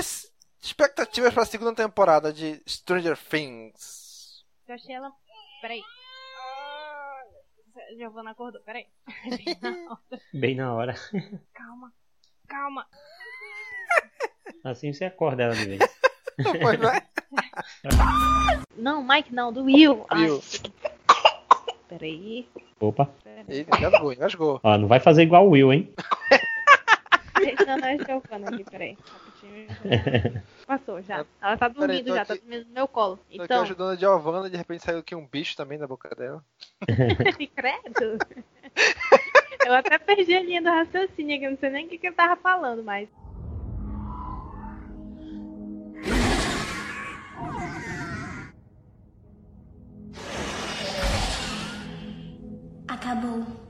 expectativas para a segunda temporada de Stranger Things. Eu achei ela. Peraí. Giovana acordou, peraí. Não, Bem na hora. calma, calma. Assim você acorda ela de vez. Pois não é? Não, Mike não, do Will. Will. peraí. Opa. Ih, engasgou, engasgou. Ó, não vai fazer igual o Will, hein? Não, não é Giovana aqui, peraí. Passou já. Ela tá Peraí, dormindo já, tá aqui- dormindo no meu colo. Tô aqui Então, ajudando a Giovanna e de repente saiu aqui um bicho também da boca dela. credo. Eu até perdi a linha do raciocínio aqui, eu não sei nem o que, que eu tava falando, mas. Acabou.